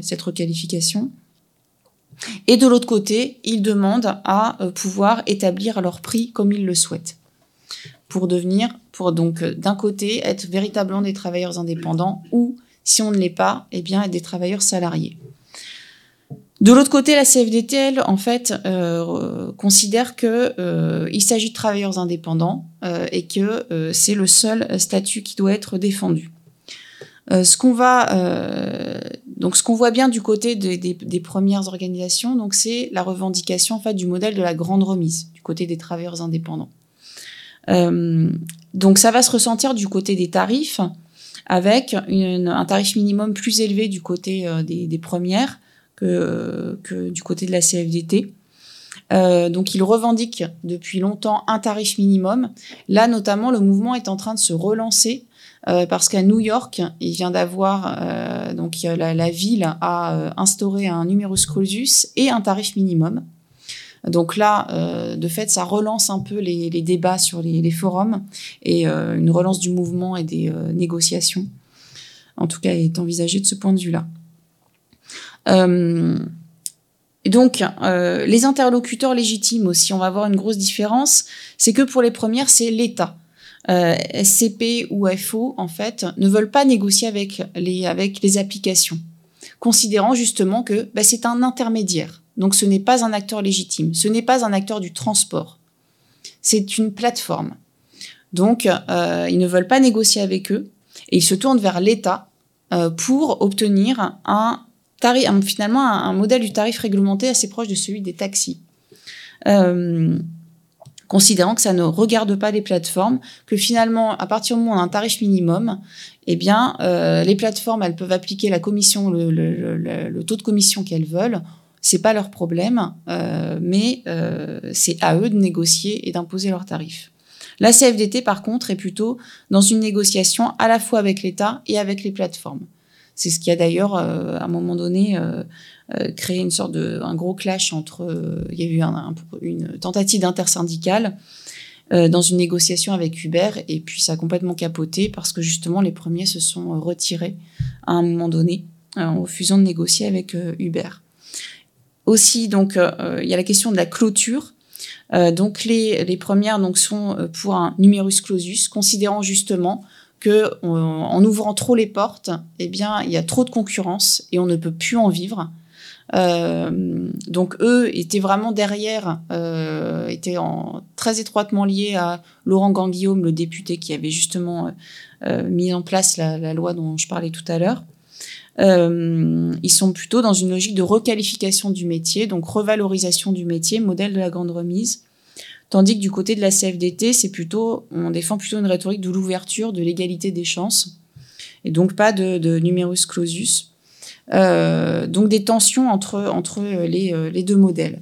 cette requalification. Et de l'autre côté, ils demandent à euh, pouvoir établir leur prix comme ils le souhaitent. Pour devenir, pour donc euh, d'un côté être véritablement des travailleurs indépendants ou, si on ne l'est pas, eh bien être des travailleurs salariés. De l'autre côté, la CFDT, elle, en fait, euh, considère que il s'agit de travailleurs indépendants et que c'est le seul statut qui doit être défendu. Ce qu'on va donc, ce qu'on voit bien du côté des, premières organisations, donc c'est la revendication en fait du modèle de la grande remise du côté des travailleurs indépendants. Euh, donc, ça va se ressentir du côté des tarifs, avec un tarif minimum plus élevé du côté euh, des, premières que, du côté de la CFDT. Euh, donc, ils revendiquent depuis longtemps un tarif minimum. Là, notamment, le mouvement est en train de se relancer euh, parce qu'à New York, il vient d'avoir euh, donc la, la, ville a euh, instauré un numerus clausus et un tarif minimum. Donc là, euh, de fait, ça relance un peu les, les débats sur les, les, forums et une relance du mouvement et des négociations. En tout cas, est envisagée de ce point de vue-là. donc, les interlocuteurs légitimes aussi, on va avoir une grosse différence, c'est que pour les premières, c'est l'État. SCP ou FO, en fait, ne veulent pas négocier avec les, avec les applications, considérant justement que bah, c'est un intermédiaire. Donc ce n'est pas un acteur légitime, ce n'est pas un acteur du transport, c'est une plateforme. Donc euh, ils ne veulent pas négocier avec eux et ils se tournent vers l'État euh, pour obtenir un tarif, finalement un, modèle du tarif réglementé assez proche de celui des taxis. Euh, considérant que ça ne regarde pas les plateformes, que finalement, à partir du moment où on a un tarif minimum, eh bien, les plateformes, elles peuvent appliquer la commission, le, le taux de commission qu'elles veulent c'est pas leur problème, euh, mais euh, c'est à eux de négocier et d'imposer leurs tarifs. La CFDT, par contre, est plutôt dans une négociation à la fois avec l'État et avec les plateformes. C'est ce qui a d'ailleurs, euh, à un moment donné, créé une sorte de un gros clash entre. il y a eu une tentative d'intersyndicale dans une négociation avec Uber, et puis ça a complètement capoté parce que justement les premiers se sont retirés à un moment donné en refusant de négocier avec Uber. Aussi, donc, euh, euh, il y a la question de la clôture. Euh, donc, les, les, premières donc, sont pour un numerus clausus, considérant justement que en ouvrant trop les portes, eh bien, il y a trop de concurrence et on ne peut plus en vivre. donc eux étaient vraiment derrière, étaient en, très étroitement liés à Laurent Ganguillaume, le député qui avait justement mis en place la, loi dont je parlais tout à l'heure. Euh, ils sont plutôt dans une logique de requalification du métier, donc revalorisation du métier, modèle de la grande remise. Tandis que du côté de la CFDT, c'est plutôt, on défend plutôt une rhétorique de l'ouverture, de l'égalité des chances, et donc pas de, de numerus clausus. Euh, donc des tensions entre, euh, les deux modèles.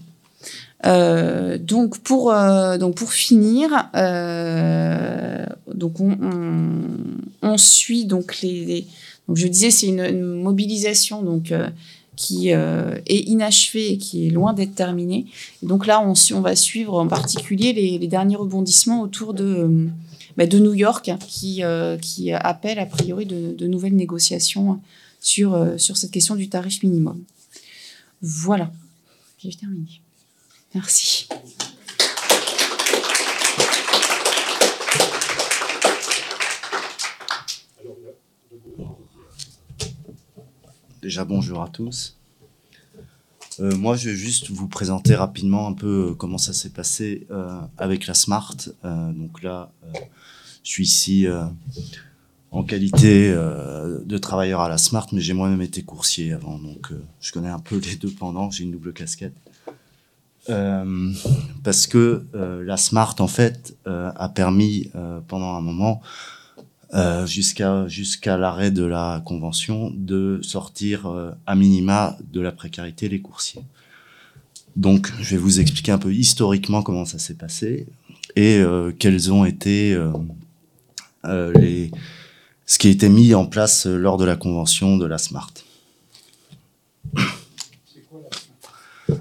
Euh, donc pour donc pour finir, on, suit donc les, donc je disais, c'est une, mobilisation donc qui euh, est inachevée et qui est loin d'être terminée. donc là, on, va suivre en particulier les, derniers rebondissements autour de, bah, de New York, qui, euh, appelle a priori de, nouvelles négociations sur, sur cette question du tarif minimum. Voilà, j'ai terminé. Merci. Déjà bonjour à tous. Euh, moi, je vais juste vous présenter rapidement un peu euh, comment ça s'est passé euh, avec la Smart. donc là, je suis ici en qualité de travailleur à la Smart, mais j'ai moi-même été coursier avant, donc je connais un peu les deux pendant. J'ai une double casquette. parce que la Smart, en fait, a permis pendant un moment euh, jusqu'à jusqu'à l'arrêt de la convention de sortir euh, à minima de la précarité les coursiers. Donc, je vais vous expliquer un peu historiquement comment ça s'est passé et euh, quels ont été euh, les ce qui a été mis en place lors de la convention de la Smart?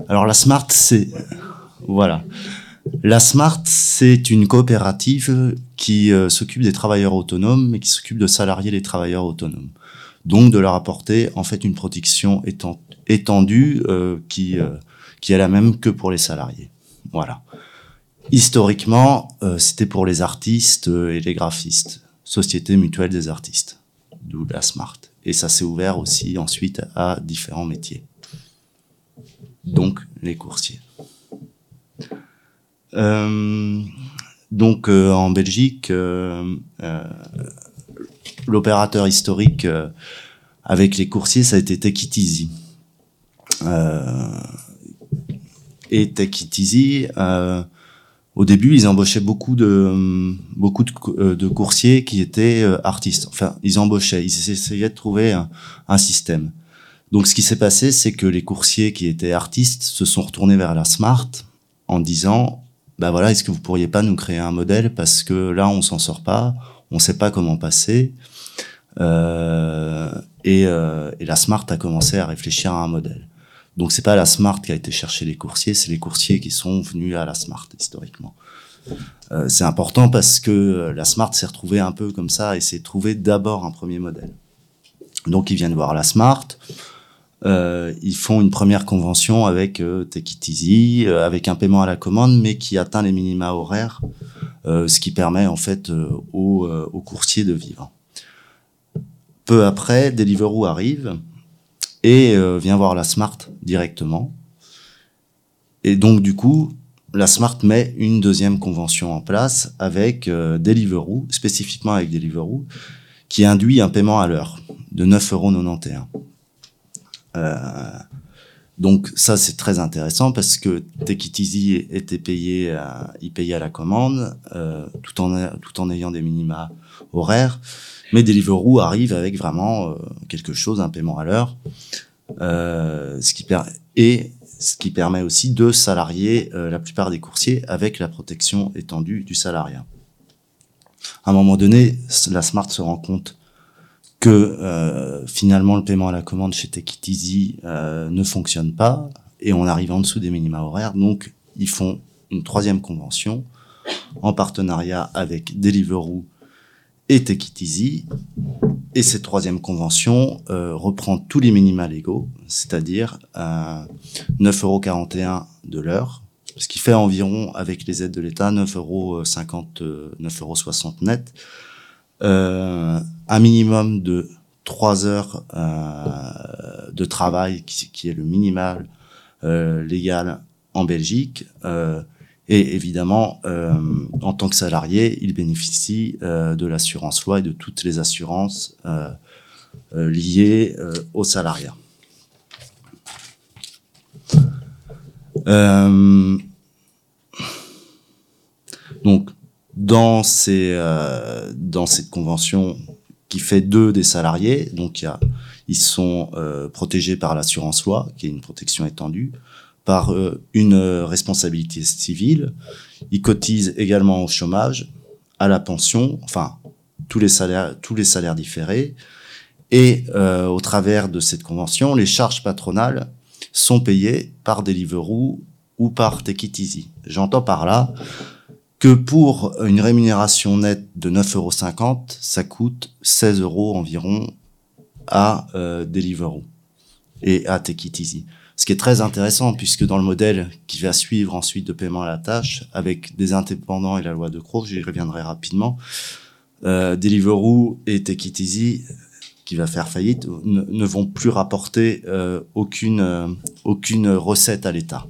Alors la Smart, c'est voilà. La Smart, c'est une coopérative qui euh, s'occupe des travailleurs autonomes et qui s'occupe de salarier les travailleurs autonomes. Donc de leur apporter en fait une protection étendue euh, qui, euh, qui est la même que pour les salariés. Voilà. Historiquement, c'était pour les artistes et les graphistes, Société mutuelle des artistes, d'où la Smart. Et ça s'est ouvert aussi ensuite à différents métiers. Donc les coursiers. Euh, donc euh, en Belgique, euh, l'opérateur historique avec les coursiers, ça a été Take It Easy. et Take It Easy, au début, ils embauchaient beaucoup de coursiers qui étaient artistes. Enfin, ils embauchaient, ils essayaient de trouver un système. Donc, ce qui s'est passé, c'est que les coursiers qui étaient artistes se sont retournés vers la Smart en disant bah voilà, est-ce que vous pourriez pas nous créer un modèle parce que là on s'en sort pas, on sait pas comment passer. Euh, et, euh, et, la Smart a commencé à réfléchir à un modèle. Donc c'est pas la Smart qui a été chercher les coursiers, c'est les coursiers qui sont venus à la Smart historiquement. Euh, c'est important parce que la Smart s'est retrouvée un peu comme ça et s'est trouvé d'abord un premier modèle. Donc ils viennent voir la Smart. Euh, ils font une première convention avec euh, It Easy, euh, avec un paiement à la commande, mais qui atteint les minima horaires, euh, ce qui permet en fait aux, aux coursiers de vivre. Peu après, Deliveroo arrive et vient voir la Smart directement. Et donc du coup, la Smart met une deuxième convention en place avec Deliveroo, spécifiquement avec Deliveroo, qui induit un paiement à l'heure de 9,91 euros. Euh, donc ça c'est très intéressant parce que Easy était payé, à, il payait à la commande euh, tout en tout en ayant des minima horaires, mais Deliveroo arrive avec vraiment euh, quelque chose, un paiement à l'heure, ce qui et ce qui permet aussi de salarier la plupart des coursiers avec la protection étendue du salariat. À un moment donné, la Smart se rend compte que euh, finalement le paiement à la commande chez Easy euh, ne fonctionne pas et on arrive en dessous des minima horaires. Donc ils font une troisième convention en partenariat avec Deliveroo et Easy. Et cette troisième convention euh, reprend tous les minima légaux, c'est-à-dire euh, 9,41 euros de l'heure, ce qui fait environ, avec les aides de l'État, 9,50 euros, 9,60 euros net. Euh, un minimum de 3 heures euh, de travail, qui, est le minimal euh, légal en Belgique. Euh, et évidemment, en tant que salarié, il bénéficie de l'assurance loi et de toutes les assurances liées au salariat. Donc, dans, ces, dans cette convention qui fait deux des salariés, donc ils sont euh, protégés par l'assurance loi, qui est une protection étendue, par euh, une responsabilité civile. Ils cotisent également au chômage, à la pension, enfin tous les salaires, tous différés. Et euh, au travers de cette convention, les charges patronales sont payées par Deliveroo ou par Take. J'entends par là que pour une rémunération nette de 9,50 euros, ça coûte 16 euros environ à euh, Deliveroo et à Take It Easy. Ce qui est très intéressant puisque dans le modèle qui va suivre ensuite de paiement à la tâche, avec des indépendants et la loi de Croix, j'y reviendrai rapidement, euh, Deliveroo et Take It Easy, qui va faire faillite, ne, vont plus rapporter euh, aucune, aucune recette à l'État.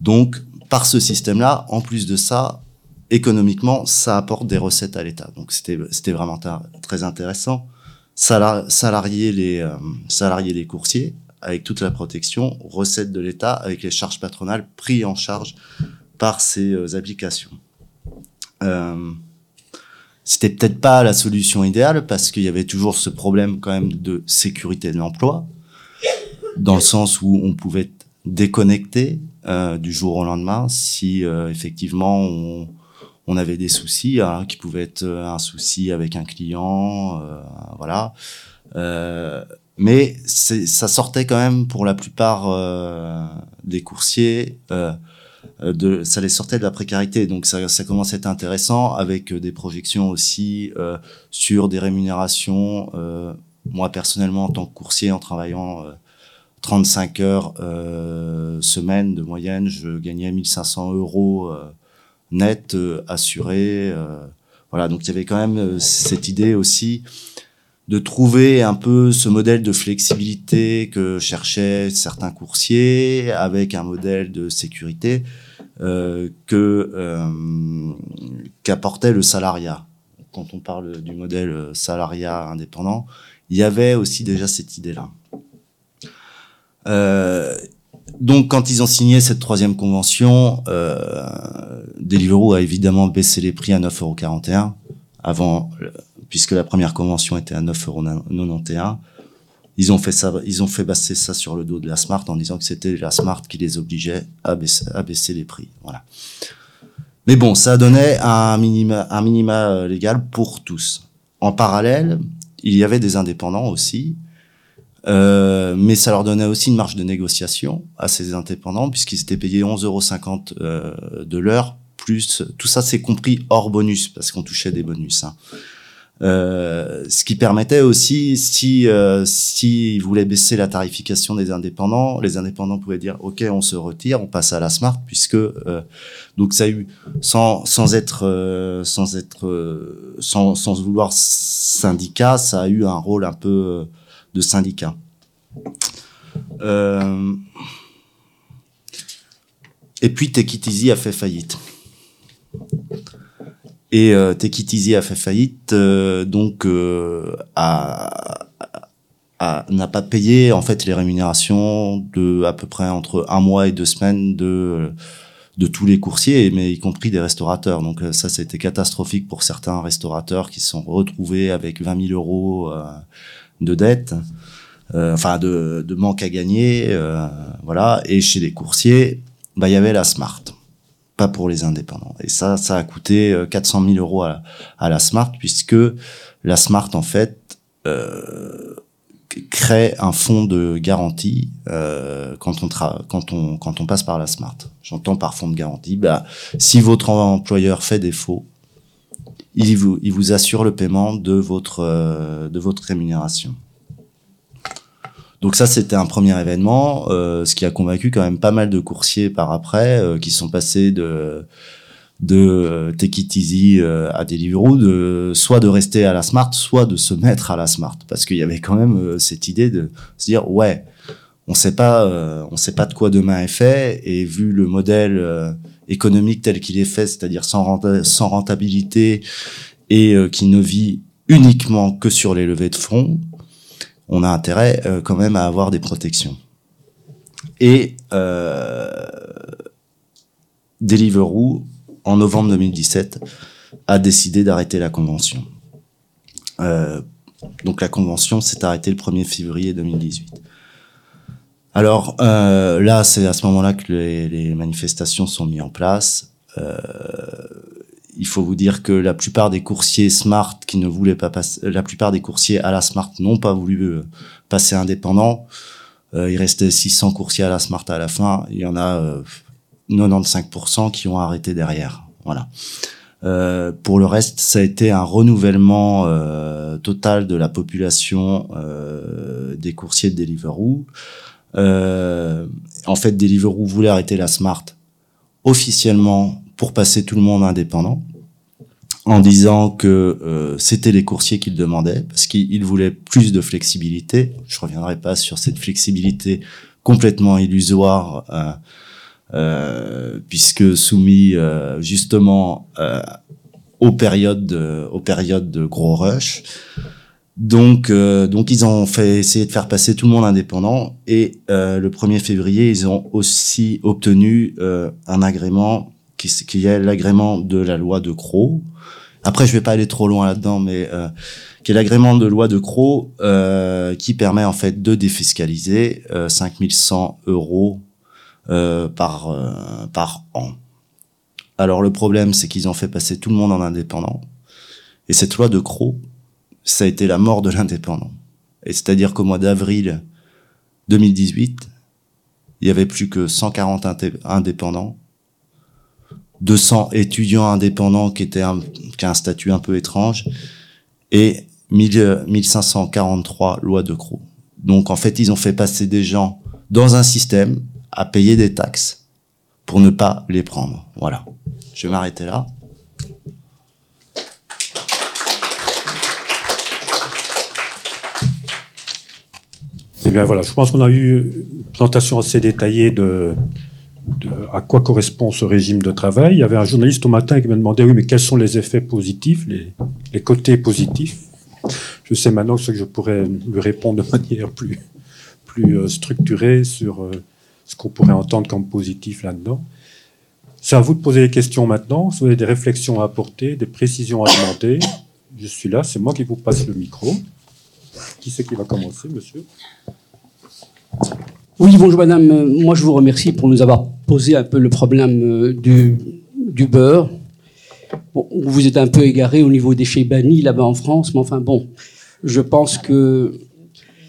Donc, par ce système-là, en plus de ça, économiquement, ça apporte des recettes à l'État. Donc, c'était vraiment très intéressant. Salar, salarier les euh, les coursiers avec toute la protection, recettes de l'État avec les charges patronales prises en charge par ces euh, applications. Euh, c'était peut-être pas la solution idéale parce qu'il y avait toujours ce problème quand même de sécurité de l'emploi, dans le sens où on pouvait être déconnecté euh, du jour au lendemain si euh, effectivement on, on, avait des soucis, hein, qui pouvaient être un souci avec un client, euh, voilà. Euh, mais ça sortait quand même pour la plupart euh, des coursiers, euh, de, ça les sortait de la précarité. Donc ça, ça commençait à être intéressant avec des projections aussi euh, sur des rémunérations. Euh, moi personnellement, en tant que coursier, en travaillant 35 heures semaine de moyenne, je gagnais 1500 euros net assurés. voilà, donc il y avait quand même cette idée aussi de trouver un peu ce modèle de flexibilité que cherchaient certains coursiers avec un modèle de sécurité euh, que euh, qu'apportait le salariat. Quand on parle du modèle salariat indépendant, il y avait aussi déjà cette idée-là. Euh, donc, quand ils ont signé cette troisième convention, euh, Deliveroo a évidemment baissé les prix à 9,41 euros avant puisque la première convention était à 9,91 euros. Ils ont fait ils ont fait baisser ça sur le dos de la Smart en disant que c'était la Smart qui les obligeait à baisser, les prix. Mais bon, ça donnait un minima, un minima légal pour tous. En parallèle, il y avait des indépendants aussi, euh, mais ça leur donnait aussi une marge de négociation à ces indépendants puisqu'ils étaient payés 11,50 euros euh, de l'heure plus tout ça c'est compris hors bonus parce qu'on touchait des bonus. Hein. Euh, ce qui permettait aussi, si euh, s'ils voulaient baisser la tarification des indépendants, les indépendants pouvaient dire OK, on se retire, on passe à la smart, puisque euh, donc ça a eu sans sans être euh, sans être sans sans vouloir syndicat, ça a eu un rôle un peu de syndicat. et puis Take a fait faillite. Et euh, Easy a fait faillite, euh, donc euh, n'a pas payé en fait les rémunérations de à peu près entre un mois et deux semaines de de tous les coursiers, mais y compris des restaurateurs. Donc euh, ça, c'était catastrophique pour certains restaurateurs qui se sont retrouvés avec 20 000 euros euh, de dettes, enfin de, manque à gagner, voilà. Et chez les coursiers, bah il y avait la Smart pas pour les indépendants. Et ça, ça a coûté 400 euh, 000 euros à, la Smart, puisque la Smart, en fait, euh, crée un fonds de garantie euh, quand on passe par la Smart. J'entends par fonds de garantie. Bah, si votre employeur fait défaut, il vous assure le paiement de votre euh, de votre rémunération. Donc ça, c'était un premier événement, euh, ce qui a convaincu quand même pas mal de coursiers par après, euh, qui sont passés de de Take It Easy à Deliveroo, de soit de rester à la Smart, soit de se mettre à la Smart, parce qu'il y avait quand même cette idée de se dire ouais, on sait pas, sait pas de quoi demain est fait, et vu le modèle économique tel qu'il est fait, c'est-à-dire sans, rentabilité et qui ne vit uniquement que sur les levées de fonds, on a intérêt euh, quand même à avoir des protections. Et euh, Deliveroo, en novembre 2017, a décidé d'arrêter la convention. Euh, donc la convention s'est arrêtée le 1er février 2018. Alors euh, là, c'est à ce moment-là que les, les, manifestations sont mises en place. Euh, il faut vous dire que la plupart des coursiers smart qui ne voulaient pas passer, la plupart des coursiers à la smart n'ont pas voulu euh, passer indépendant. Euh, il restait 600 coursiers à la smart à la fin. Il y en a 95% euh, qui ont arrêté derrière. Voilà. Euh, pour le reste, ça a été un renouvellement euh, total de la population euh, des coursiers de Deliveroo. En fait, Deliveroo voulait arrêter la Smart officiellement pour passer tout le monde indépendant en disant que euh, c'était les coursiers qu'ils demandaient parce qu'ils voulaient plus de flexibilité. Je reviendrai pas sur cette flexibilité complètement illusoire euh, euh, puisque soumis euh, justement euh, aux périodes de, aux périodes de gros rush. Donc, euh, donc ils ont fait de faire passer tout le monde indépendant et le 1er février, ils ont aussi obtenu un agrément qui, est l'agrément de la loi de Croix. Après, je vais pas aller trop loin là-dedans, mais euh, qui est l'agrément de loi de Croix euh, qui permet en fait de défiscaliser euh, 5100 euros euh, par euh, par an. Alors le problème, c'est qu'ils ont fait passer tout le monde en indépendant, et cette loi de Croix, ça a été la mort de l'indépendant. Et c'est-à-dire qu'au mois d'avril 2018, il y avait plus que 140 indépendants 200 étudiants indépendants qui étaient un statut un peu étrange et 1543 lois de Croix. Donc en fait, ils ont fait passer des gens dans un système à payer des taxes pour ne pas les prendre. Voilà. Je vais m'arrêter là. Eh bien voilà, je pense qu'on a eu une présentation assez détaillée de, à quoi correspond ce régime de travail. Il y avait un journaliste au matin qui m'a demandé oui, mais quels sont les effets positifs, les, côtés positifs? Je sais maintenant ce que je pourrais lui répondre de manière plus, plus euh, structurée sur euh, ce qu'on pourrait entendre comme positif là-dedans. C'est à vous de poser les questions maintenant. Si vous avez des réflexions à apporter, des précisions à demander, je suis là, c'est moi qui vous passe le micro. Qui c'est qui va commencer, monsieur oui, bonjour madame. Moi, je vous remercie pour nous avoir posé un peu le problème euh, du, beurre. Vous êtes un peu égaré au niveau des chez bannis là-bas en France, mais enfin bon, je pense que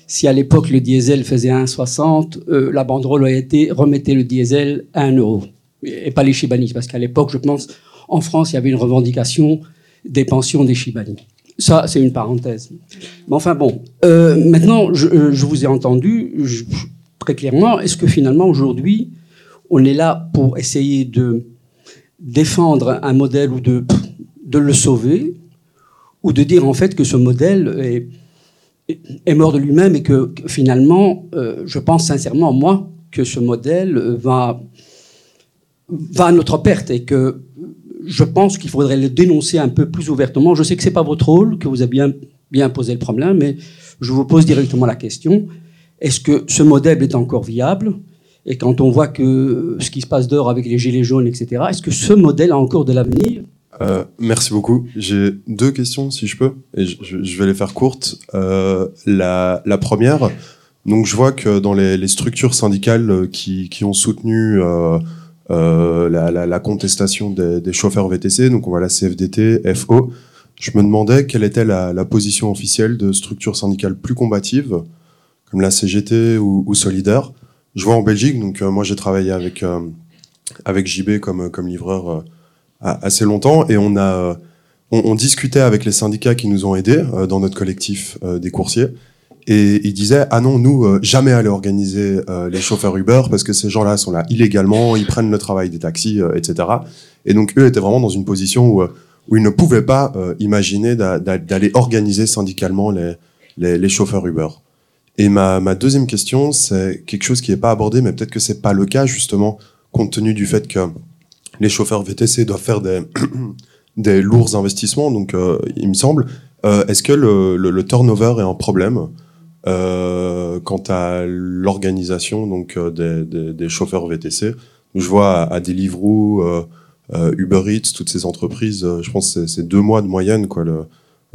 si à l'époque le diesel faisait 1,60, euh, la banderole a été remettez le diesel à 1 euro. Et pas les Chibani, parce qu'à l'époque, je pense, en France, il y avait une revendication des pensions des Chibani. Ça, c'est une parenthèse. Enfin bon, euh, maintenant, je, je, vous ai entendu très clairement. Est-ce que finalement, aujourd'hui, on est là pour essayer de défendre un modèle ou de, le sauver, ou de dire en fait que ce modèle est, mort de lui-même et que, finalement, euh, je pense sincèrement, moi, que ce modèle va, va à notre perte et que je pense qu'il faudrait le dénoncer un peu plus ouvertement. Je sais que c'est pas votre rôle, que vous avez bien, bien posé le problème, mais je vous pose directement la question. Est-ce que ce modèle est encore viable? Et quand on voit que ce qui se passe dehors avec les gilets jaunes, etc., est-ce que ce modèle a encore de l'avenir? Euh, merci beaucoup. J'ai deux questions, si je peux, et je, vais les faire courtes. Euh, la, première, donc je vois que dans les, structures syndicales qui, ont soutenu euh, la, contestation des, des, chauffeurs VTC, donc on voit la CFDT, FO. Je me demandais quelle était la, la position officielle de structures syndicales plus combatives, comme la CGT ou, ou Solidaire. Je vois en Belgique, donc euh, moi j'ai travaillé avec euh, avec JB comme comme livreur euh, assez longtemps et on a on, on, discutait avec les syndicats qui nous ont aidés dans notre collectif des coursiers et ils disaient ah non nous euh, jamais aller organiser euh, les chauffeurs Uber parce que ces gens-là sont là illégalement, ils prennent le travail des taxis, euh, etc. Et donc eux étaient vraiment dans une position où où ils ne pouvaient pas imaginer d'aller organiser syndicalement les, les, les, chauffeurs Uber. Et ma, ma deuxième question, c'est quelque chose qui n'est pas abordé, mais peut-être que c'est pas le cas justement, compte tenu du fait que les chauffeurs VTC doivent faire des, des lourds investissements. Donc, il me semble, est-ce que le, le, le, turnover est un problème euh, quant à l'organisation donc euh, des, des, chauffeurs VTC, je vois à, à Deliveroo, euh, euh, Uber Eats, toutes ces entreprises, euh, je pense que c'est deux mois de moyenne quoi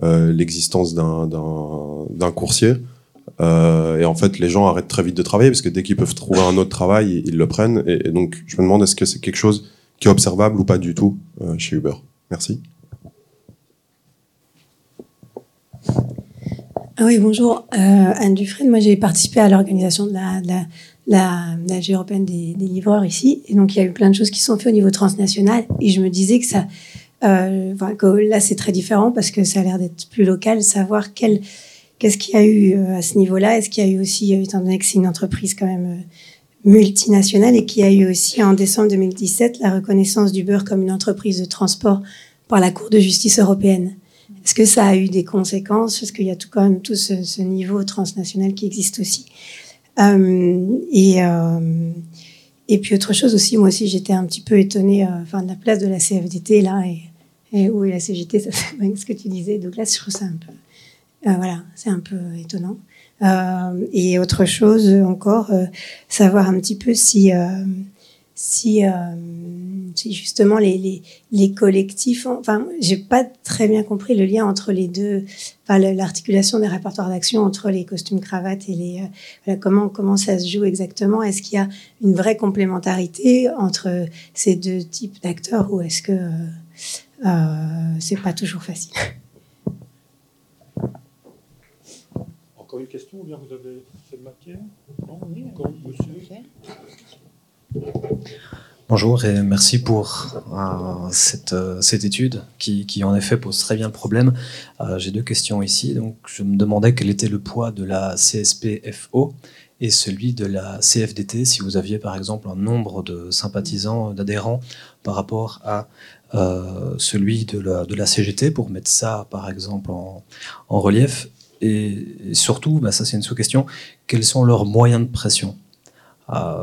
l'existence le, d'un coursier. et en fait, les gens arrêtent très vite de travailler parce que dès qu'ils peuvent trouver un autre travail, ils, le prennent. Et, donc, je me demande est-ce que c'est quelque chose qui est observable ou pas du tout chez Uber? Merci. Ah oui, bonjour. Euh, Anne Dufresne, moi j'ai participé à l'organisation de la, la, la européenne des, livreurs ici. Et donc il y a eu plein de choses qui sont faites au niveau transnational. Et je me disais que ça, euh, là c'est très différent parce que ça a l'air d'être plus local, savoir quel, qu'est-ce qu'il y a eu euh, à ce niveau-là. Est-ce qu'il y a eu aussi, euh, étant donné que c'est une entreprise quand même multinationale et qu'il y a eu aussi en décembre 2017 la reconnaissance du beurre comme une entreprise de transport par la Cour de justice européenne? Est-ce que ça a eu des conséquences? Parce qu'il y a tout quand même tout ce, niveau transnational qui existe aussi? Euh, et, euh, et puis autre chose aussi, moi aussi j'étais un petit peu étonnée, euh, enfin de la place de la CFDT là et, où est la CGT, ça c'est ce que tu disais. Donc là, je trouve ça un peu, voilà, c'est un peu étonnant. Et autre chose encore, savoir un petit peu si si justement les, les, les, collectifs, enfin, j'ai pas très bien compris le lien entre les deux, enfin, l'articulation des répertoires d'action entre les costumes cravates et les, euh, voilà, comment, comment ça se joue exactement? Est-ce qu'il y a une vraie complémentarité entre ces deux types d'acteurs ou est-ce que euh, euh, c'est pas toujours facile? Encore une question ou bien vous avez cette matière Non, oui, Encore, monsieur? Bonjour et merci pour euh, cette, euh, cette, étude qui, en effet pose très bien le problème. Euh, J'ai deux questions ici. Donc, je me demandais quel était le poids de la CSPFO et celui de la CFDT, si vous aviez par exemple un nombre de sympathisants, d'adhérents par rapport à celui de la, CGT, pour mettre ça par exemple en, relief. Et, et surtout, bah, ça c'est une sous-question, quels sont leurs moyens de pression?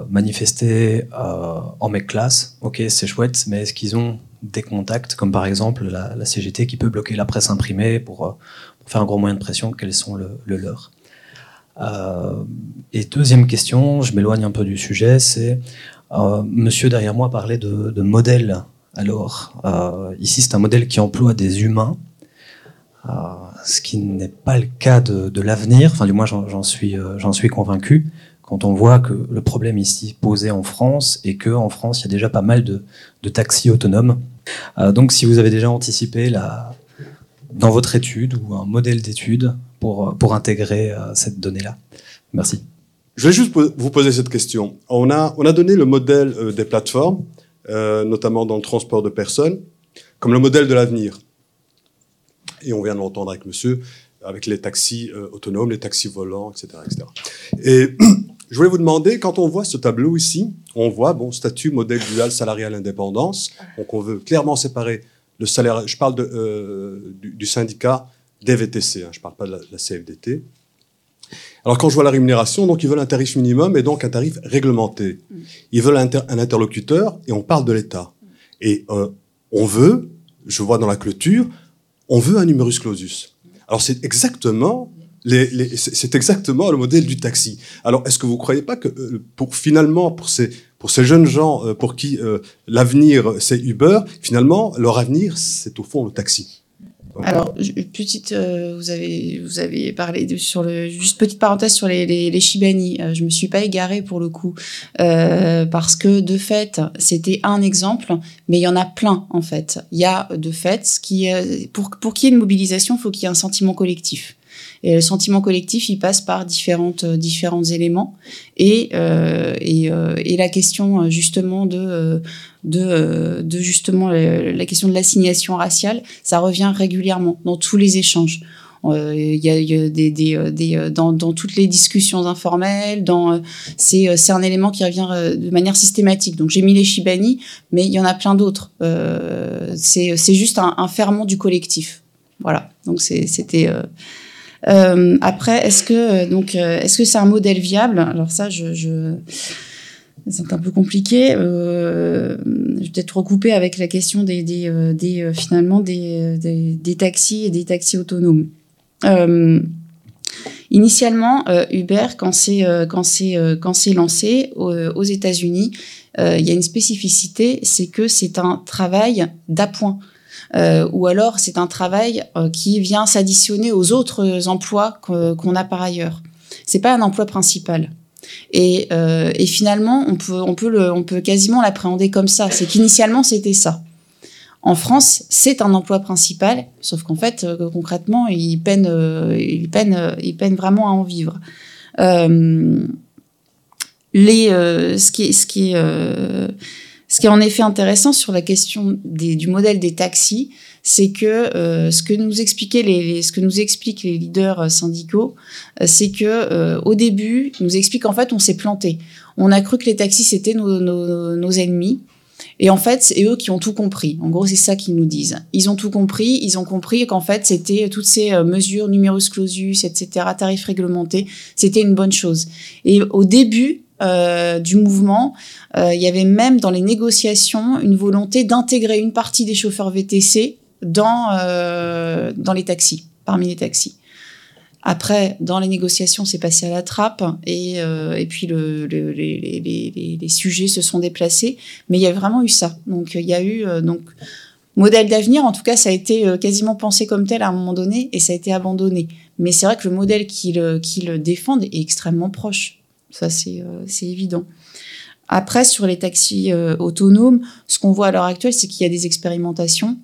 Manifester euh, en mec classe, ok, c'est chouette, mais est-ce qu'ils ont des contacts, comme par exemple la, CGT qui peut bloquer la presse imprimée pour, euh, pour faire un gros moyen de pression, quels sont le, le leurs euh, Et deuxième question, je m'éloigne un peu du sujet, c'est monsieur derrière moi parlait de, de modèle. Alors, ici c'est un modèle qui emploie des humains, ce qui n'est pas le cas de, l'avenir, enfin du moins j'en suis convaincu quand on voit que le problème ici posé en France et qu'en France, il y a déjà pas mal de, taxis autonomes. Euh, donc, si vous avez déjà anticipé dans votre étude ou un modèle d'étude pour, pour intégrer euh, cette donnée-là. Merci. Je vais juste vous poser cette question. On a, on a donné le modèle euh, des plateformes, euh, notamment dans le transport de personnes, comme le modèle de l'avenir. Et on vient de l'entendre avec monsieur, avec les taxis euh, autonomes, les taxis volants, etc., etc. Et je voulais vous demander, quand on voit ce tableau ici, on voit, bon, statut, modèle dual, salarial, indépendance. Donc, on veut clairement séparer le salaire. Je parle de, euh, du, du syndicat des VTC, hein, je ne parle pas de la, la CFDT. Alors, quand je vois la rémunération, donc ils veulent un tarif minimum et donc un tarif réglementé. Ils veulent inter- un interlocuteur et on parle de l'État. Et euh, on veut, je vois dans la clôture, on veut un numerus clausus. Alors, c'est exactement. C'est exactement le modèle du taxi. Alors, est-ce que vous croyez pas que euh, finalement pour ces jeunes gens euh, pour qui euh, l'avenir c'est Uber, finalement leur avenir c'est au fond le taxi? Alors, petite, vous avez parlé sur le juste petite parenthèse sur les les, les Shibani. Euh, je me suis pas égarée pour le coup parce que de fait c'était un exemple, mais il y en a plein en fait. Il y a de fait ce qui pour qu'il y ait une mobilisation, il faut qu'il y ait un sentiment collectif. Et le sentiment collectif, il passe par différentes euh, différents éléments et euh, euh, et la question justement de de, justement la question de l'assignation raciale, ça revient régulièrement dans tous les échanges. Il y a, des, des, dans, dans toutes les discussions informelles, dans c'est c'est un élément qui revient de manière systématique. Donc j'ai mis les Shibani, mais il y en a plein d'autres. Euh, c'est juste un, ferment du collectif. Voilà. Donc c'était. Euh, après, est-ce que euh, donc euh, est-ce que c'est un modèle viable? Alors ça, je, je c'est un peu compliqué. Euh, je vais peut-être recouper avec la question des, des, euh, des finalement des, des, des taxis et des taxis autonomes. Euh, initialement, euh, Uber, quand c'est quand c'est quand c'est lancé aux États-Unis, il y a une spécificité, c'est que c'est un travail d'appoint. Euh, ou alors c'est un travail euh, qui vient s'additionner aux autres emplois qu'on a par ailleurs. C'est pas un emploi principal. Et, euh, et finalement, on peut, on peut, le, on peut quasiment l'appréhender comme ça. C'est qu'initialement, c'était ça. En France, c'est un emploi principal, sauf qu'en fait, euh, concrètement, ils peinent, euh, ils peinent, euh, ils peinent vraiment à en vivre. Les, ce qui ce qui est, ce qui est en effet intéressant sur la question du modèle des taxis, c'est que euh, ce que nous expliquent les leaders euh, syndicaux, euh, c'est que au début, ils nous expliquent qu'en fait, on s'est planté. On a cru que les taxis c'était nos, nos, ennemis. Et en fait, c'est eux qui ont tout compris. En gros, c'est ça qu'ils nous disent. Ils ont tout compris. Ils ont compris qu'en fait, c'était toutes ces mesures numerus clausus, etc., tarifs réglementés, c'était une bonne chose. Et au début euh, du mouvement, euh, il y avait même dans les négociations une volonté d'intégrer une partie des chauffeurs VTC dans euh, dans les taxis, parmi les taxis. Après, dans les négociations, c'est passé à la trappe et, et puis le, le- les, sujets se sont déplacés. Mais il y a vraiment eu ça. Donc il y a eu donc modèle d'avenir. En tout cas, ça a été quasiment pensé comme tel à un moment donné et ça a été abandonné. Mais c'est vrai que le modèle qu'ils qu'ils défendent est extrêmement proche. Ça, c'est euh, c'est évident. Après, sur les taxis euh, autonomes, ce qu'on voit à l'heure actuelle, c'est qu'il y a des expérimentations.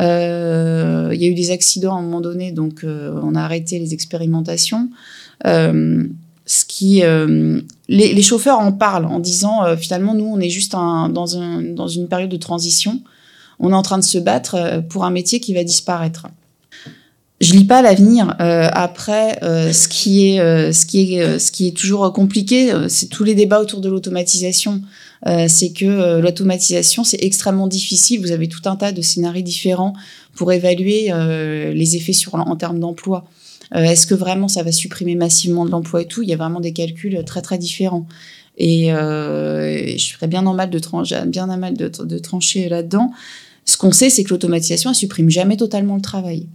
Euh, il y a eu des accidents à un moment donné, donc on a arrêté les expérimentations. Ce qui, les, chauffeurs en parlent en disant finalement nous on est juste dans, un, dans une période de transition. On est en train de se battre pour un métier qui va disparaître. Je lis pas l'avenir. Après, ce qui est, toujours compliqué, euh, c'est tous les débats autour de l'automatisation. Euh, c'est que euh, l'automatisation, c'est extrêmement difficile. Vous avez tout un tas de scénarios différents pour évaluer les effets sur en termes d'emploi. Est-ce que vraiment ça va supprimer massivement de l'emploi et tout? Il y a vraiment des calculs très très différents. Et, je serais bien en mal de de, de trancher là-dedans. Ce qu'on sait, c'est que l'automatisation, elle supprime jamais totalement le travail.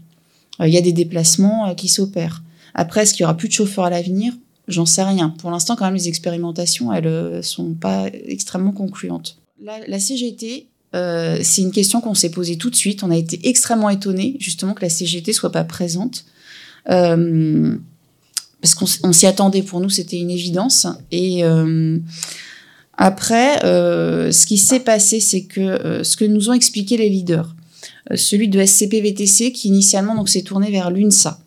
Euh, Il y a des déplacements euh, qui s'opèrent. Après, est-ce qu'il y aura plus de chauffeurs à l'avenir? J'en sais rien. Pour l'instant, quand même, les expérimentations, elles euh, sont pas extrêmement concluantes. La, CGT, c'est une question qu'on s'est posée tout de suite. On a été extrêmement étonnés, justement, que la CGT soit pas présente. Parce qu'on s'y attendait, pour nous, c'était une évidence. Et après, ce qui s'est passé, c'est que ce que nous ont expliqué les leaders, celui de SCP-VTC, qui initialement donc s'est tourné vers l'UNSA,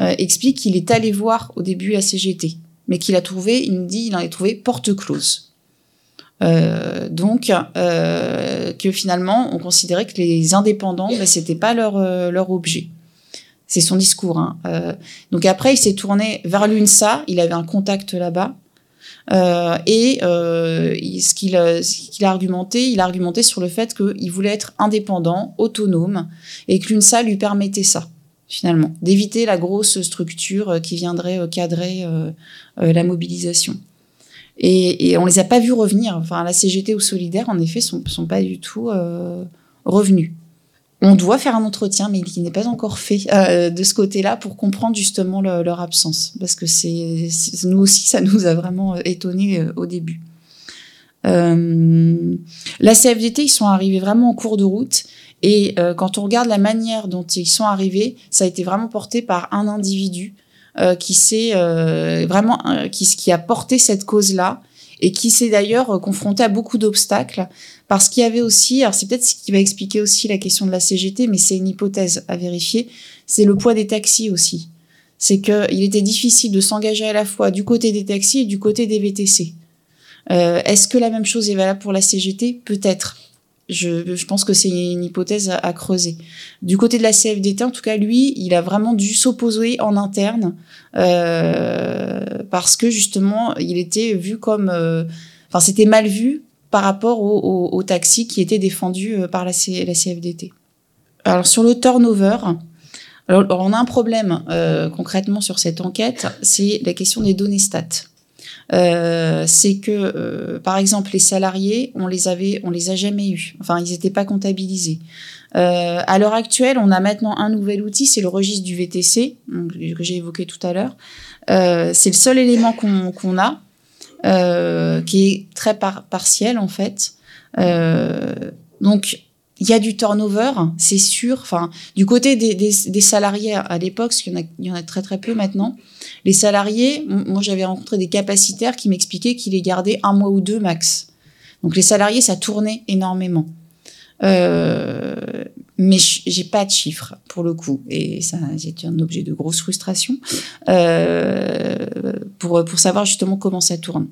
euh, explique qu'il est allé voir au début la CGT, mais qu'il a trouvé, il nous dit, il en a trouvé porte close. Euh, donc, euh, que finalement, on considérait que les indépendants, ben, c'était pas leur, euh, leur objet. C'est son discours. Hein. Euh, donc après, il s'est tourné vers l'UNSA. Il avait un contact là-bas. Euh, et euh, ce qu'il a argumenté, il a argumenté sur le fait qu'il voulait être indépendant, autonome, et que l'UNSA lui permettait ça, finalement, d'éviter la grosse structure qui viendrait cadrer la mobilisation. Et, et on les a pas vus revenir. Enfin, la CGT ou Solidaire, en effet, sont, sont pas du tout revenus on doit faire un entretien, mais qui n'est pas encore fait euh, de ce côté-là pour comprendre justement leur absence, parce que c'est nous aussi ça nous a vraiment euh, étonné euh, au début. la CFDT, ils sont arrivés vraiment en cours de route, et quand on regarde la manière dont ils sont arrivés, ça a été vraiment porté par un individu qui s'est vraiment qui, qui a porté cette cause-là et qui s'est d'ailleurs confronté à beaucoup d'obstacles parce qu'il y avait aussi, alors c'est peut-être ce qui va expliquer aussi la question de la CGT, mais c'est une hypothèse à vérifier, c'est le poids des taxis aussi. C'est qu'il était difficile de s'engager à la fois du côté des taxis et du côté des VTC. Euh, Est-ce que la même chose est valable pour la CGT Peut-être. Je, je, pense que c'est une hypothèse à, creuser. Du côté de la CFDT, en tout cas, lui, il a vraiment dû s'opposer en interne euh, parce que justement, il était vu comme, euh, enfin, c'était mal vu par rapport aux au, taxis qui étaient défendus euh, par la, la, CFDT. Alors sur le turnover, alors, on a un problème euh, concrètement sur cette enquête, c'est la question des données stats. Euh, c'est que, euh, par exemple, les salariés, on les avait, on les a jamais eus. Enfin, ils n'étaient pas comptabilisés. Euh, à l'heure actuelle, on a maintenant un nouvel outil, c'est le registre du VTC que j'ai évoqué tout à l'heure. C'est le seul élément qu'on a. Qui est très partiel en fait. Donc il y a du turnover, c'est sûr. Enfin, du côté des, des, salariés à l'époque, parce qu'il y, il y en a très très peu maintenant, les salariés, moi j'avais rencontré des capacitaires qui m'expliquaient qu'ils les gardaient un mois ou deux max. Donc les salariés, ça tournait énormément. Euh, mais j'ai pas de chiffres pour le coup et ça c'est un objet de grosse frustration euh, pour pour savoir justement comment ça tourne.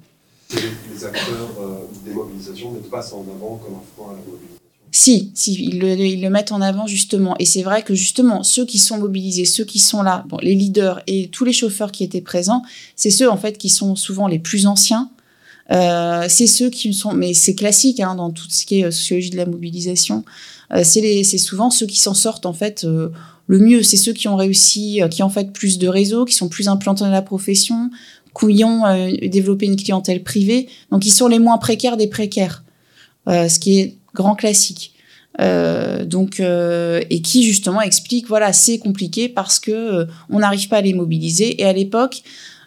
Les, acteurs euh, des mobilisations mettent pas en avant comme un frein à la mobilisation. Si, si ils, le, mettent en avant justement. Et c'est vrai que justement, ceux qui sont mobilisés, ceux qui sont là, bon, les leaders et tous les chauffeurs qui étaient présents, c'est ceux en fait qui sont souvent les plus anciens, euh, c'est ceux qui sont, mais c'est classique hein, dans tout ce qui est euh, sociologie de la mobilisation. Euh, c'est souvent ceux qui s'en sortent en fait le mieux. C'est ceux qui ont réussi, qui ont fait plus de réseaux, qui sont plus implantés dans la profession, qui ont développé une clientèle privée. Donc ils sont les moins précaires des précaires, ce qui est grand classique. Euh, donc euh, et qui justement explique voilà c'est compliqué parce que on n'arrive pas à les mobiliser et à l'époque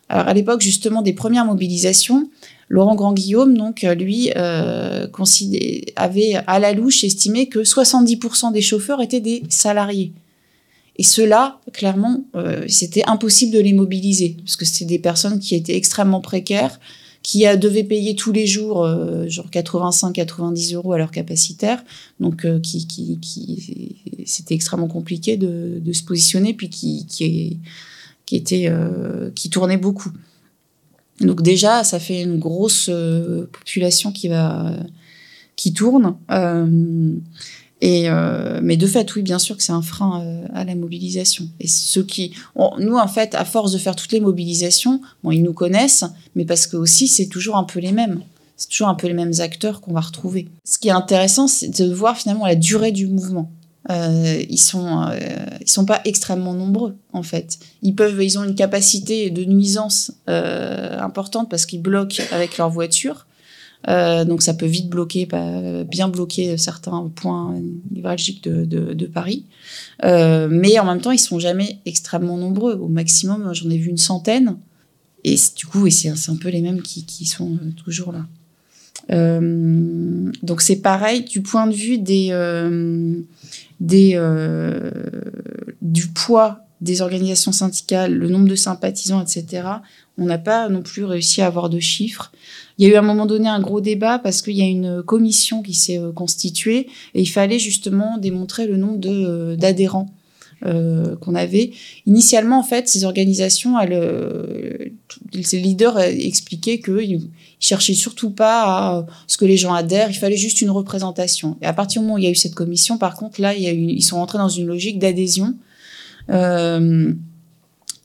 à l'époque justement des premières mobilisations Laurent Grand-Guillaume, donc, euh, lui, euh, avait à la louche estimé que 70% des chauffeurs étaient des salariés. Et ceux-là, clairement, euh, c'était impossible de les mobiliser, parce que c'était des personnes qui étaient extrêmement précaires, qui devaient payer tous les jours genre 85-90 euros à leur capacitaire, donc qui, qui, qui c'était extrêmement compliqué de, de, se positionner, puis qui, qui, qui était qui tournait beaucoup. Donc déjà, ça fait une grosse euh, population qui va qui tourne. Euh, et euh, mais de fait, oui, bien sûr que c'est un frein à la mobilisation. Et ceux qui, nous en fait, à force de faire toutes les mobilisations, bon, ils nous connaissent, mais parce que aussi c'est toujours un peu les mêmes. C'est toujours un peu les mêmes acteurs qu'on va retrouver. Ce qui est intéressant, c'est de voir finalement la durée du mouvement euh, ils sont euh, ils sont pas extrêmement nombreux en fait. Ils peuvent ils ont une capacité de nuisance euh, importante parce qu'ils bloquent avec leur voiture. Euh, donc ça peut vite bloquer, bien bloquer certains points névralgiques de, Paris. Euh, mais en même temps, ils sont jamais extrêmement nombreux. Au maximum, j'en ai vu une centaine. Et du coup, c'est un peu les mêmes qui, qui sont toujours là. Euh, donc c'est pareil du point de vue des, euh, des euh, du poids des organisations syndicales, le nombre de sympathisants, etc. On n'a pas non plus réussi à avoir de chiffres. Il y a eu à un moment donné un gros débat parce qu'il y a une commission qui s'est constituée et il fallait justement démontrer le nombre de d'adhérents euh, qu'on avait. Initialement, en fait, ces organisations, elles, euh, ces leaders expliquaient qu'ils cherchaient surtout pas à ce que les gens adhèrent, il fallait juste une représentation. Et à partir du moment où il y a eu cette commission, par contre, là, il y a eu, ils sont rentrés dans une logique d'adhésion. Euh,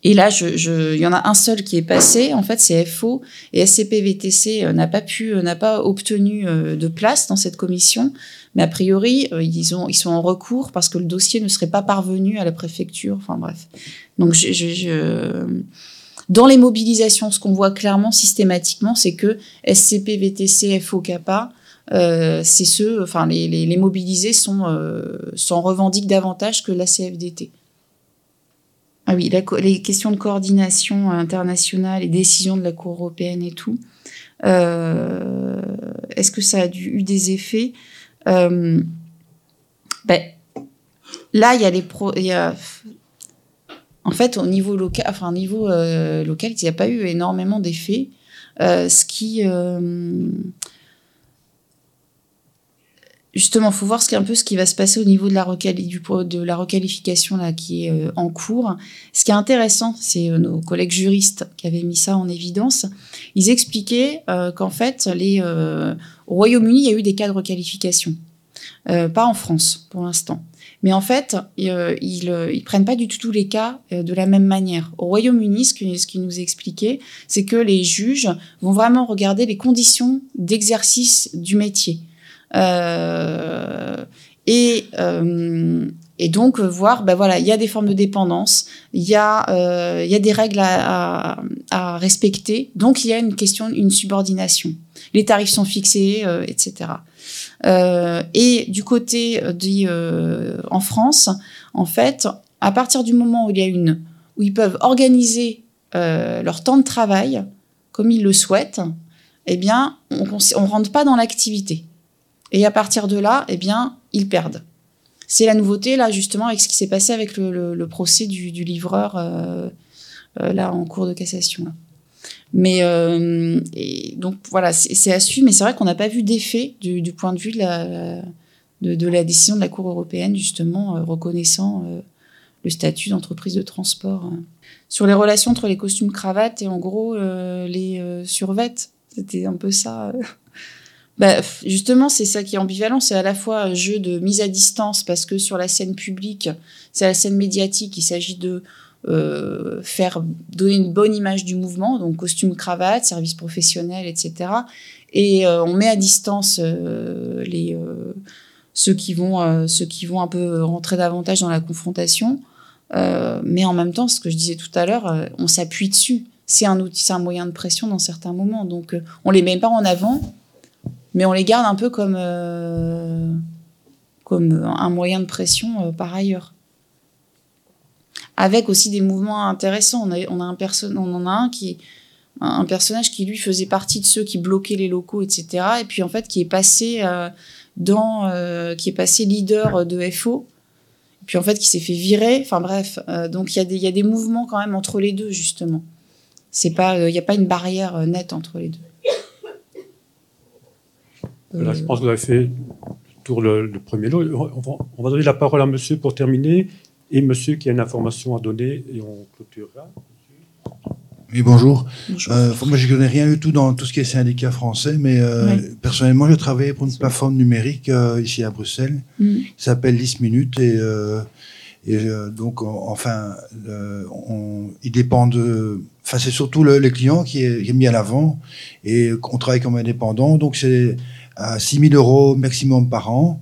et là, il y en a un seul qui est passé. En fait, c'est FO et SCP-VTC n'a pas pu, n'a pas obtenu de place dans cette commission. Mais a priori, ils, ont, ils sont en recours parce que le dossier ne serait pas parvenu à la préfecture. Enfin bref. Donc, dans les mobilisations, ce qu'on voit clairement systématiquement, c'est que SCP, VTC, FO, CAPA, euh, c'est ceux, enfin, les, mobilisés sont, euh, s'en revendiquent davantage que la CFDT. Ah oui, les questions de coordination internationale et décisions de la Cour européenne et tout. Euh, Est-ce que ça a dû, eu des effets? Euh, ben, Là, il y a les pro, y a, en fait, au niveau local, enfin, au niveau euh, local, il n'y a pas eu énormément d'effets. Ce qui. Justement, faut voir ce un peu ce qui va se passer au niveau de la, requalification là, qui est euh, en cours. Ce qui est intéressant, c'est euh, nos collègues juristes qui avaient mis ça en évidence. Ils expliquaient euh, qu'en fait, au Royaume-Uni, il y a eu des cas de requalification. pas en France, pour l'instant. Mais en fait, ils, ils, prennent pas du tout tous les cas de la même manière. Au Royaume-Uni, ce qu'ils qui nous expliquaient, c'est que les juges vont vraiment regarder les conditions d'exercice du métier. Euh, et, euh, et donc voir, ben voilà, il y a des formes de dépendance, il y a, euh, y a des règles à, respecter, donc il y a une question, une subordination. Les tarifs sont fixés, euh, etc. Euh, et du côté euh, en France, en fait, à partir du moment où il y a une, où ils peuvent organiser leur temps de travail comme ils le souhaitent, eh bien, on, on rentre pas dans l'activité. Et à partir de là, eh bien, ils perdent. C'est la nouveauté, là, justement, avec ce qui s'est passé avec le, procès du, livreur, euh, euh, là, en cours de cassation. Mais euh, donc, voilà, c'est à suivre, mais c'est vrai qu'on n'a pas vu d'effet du, point de vue de la, de, la décision de la Cour européenne, justement, reconnaissant le statut d'entreprise de transport. Hein. Sur les relations entre les costumes cravates et, en gros, les survêtes, c'était un peu ça. Bah, justement, c'est ça qui est ambivalent. C'est à la fois un jeu de mise à distance parce que sur la scène publique, c'est la scène médiatique, il s'agit de euh, faire donner une bonne image du mouvement, donc costume, cravate, service professionnel, etc. Et euh, on met à distance euh, ceux qui vont ceux qui vont un peu rentrer davantage dans la confrontation. mais en même temps, ce que je disais tout à l'heure, on s'appuie dessus. C'est un outil, c'est un moyen de pression dans certains moments. Donc, on les met pas en avant mais on les garde un peu comme, euh, comme un moyen de pression euh, par ailleurs. Avec aussi des mouvements intéressants. On, a, on, a un on en a un qui un personnage qui lui faisait partie de ceux qui bloquaient les locaux, etc. Et puis en fait qui est passé euh, dans, qui est passé leader de FO. Et puis en fait qui s'est fait virer. Enfin bref, donc il y, y, a des mouvements quand même entre les deux justement. C'est pas, il n'y a pas une barrière nette entre les deux. Voilà, je pense que vous avez fait le tour le, le premier lot. On va, on va, donner la parole à monsieur pour terminer, et monsieur qui a une information à donner, et on clôturera. Oui, bonjour. bonjour. Euh, moi, je ne connais rien du tout dans tout ce qui est syndicat français, mais euh, oui. personnellement, je travaillais pour une plateforme numérique euh, ici à Bruxelles, mm. qui s'appelle 10 minutes, et, euh, et euh, donc, on, enfin, on, il dépend de... Enfin, c'est surtout le, les clients qui est, qui est mis à l'avant, et on travaille comme indépendant, donc c'est à 6 000 euros maximum par an.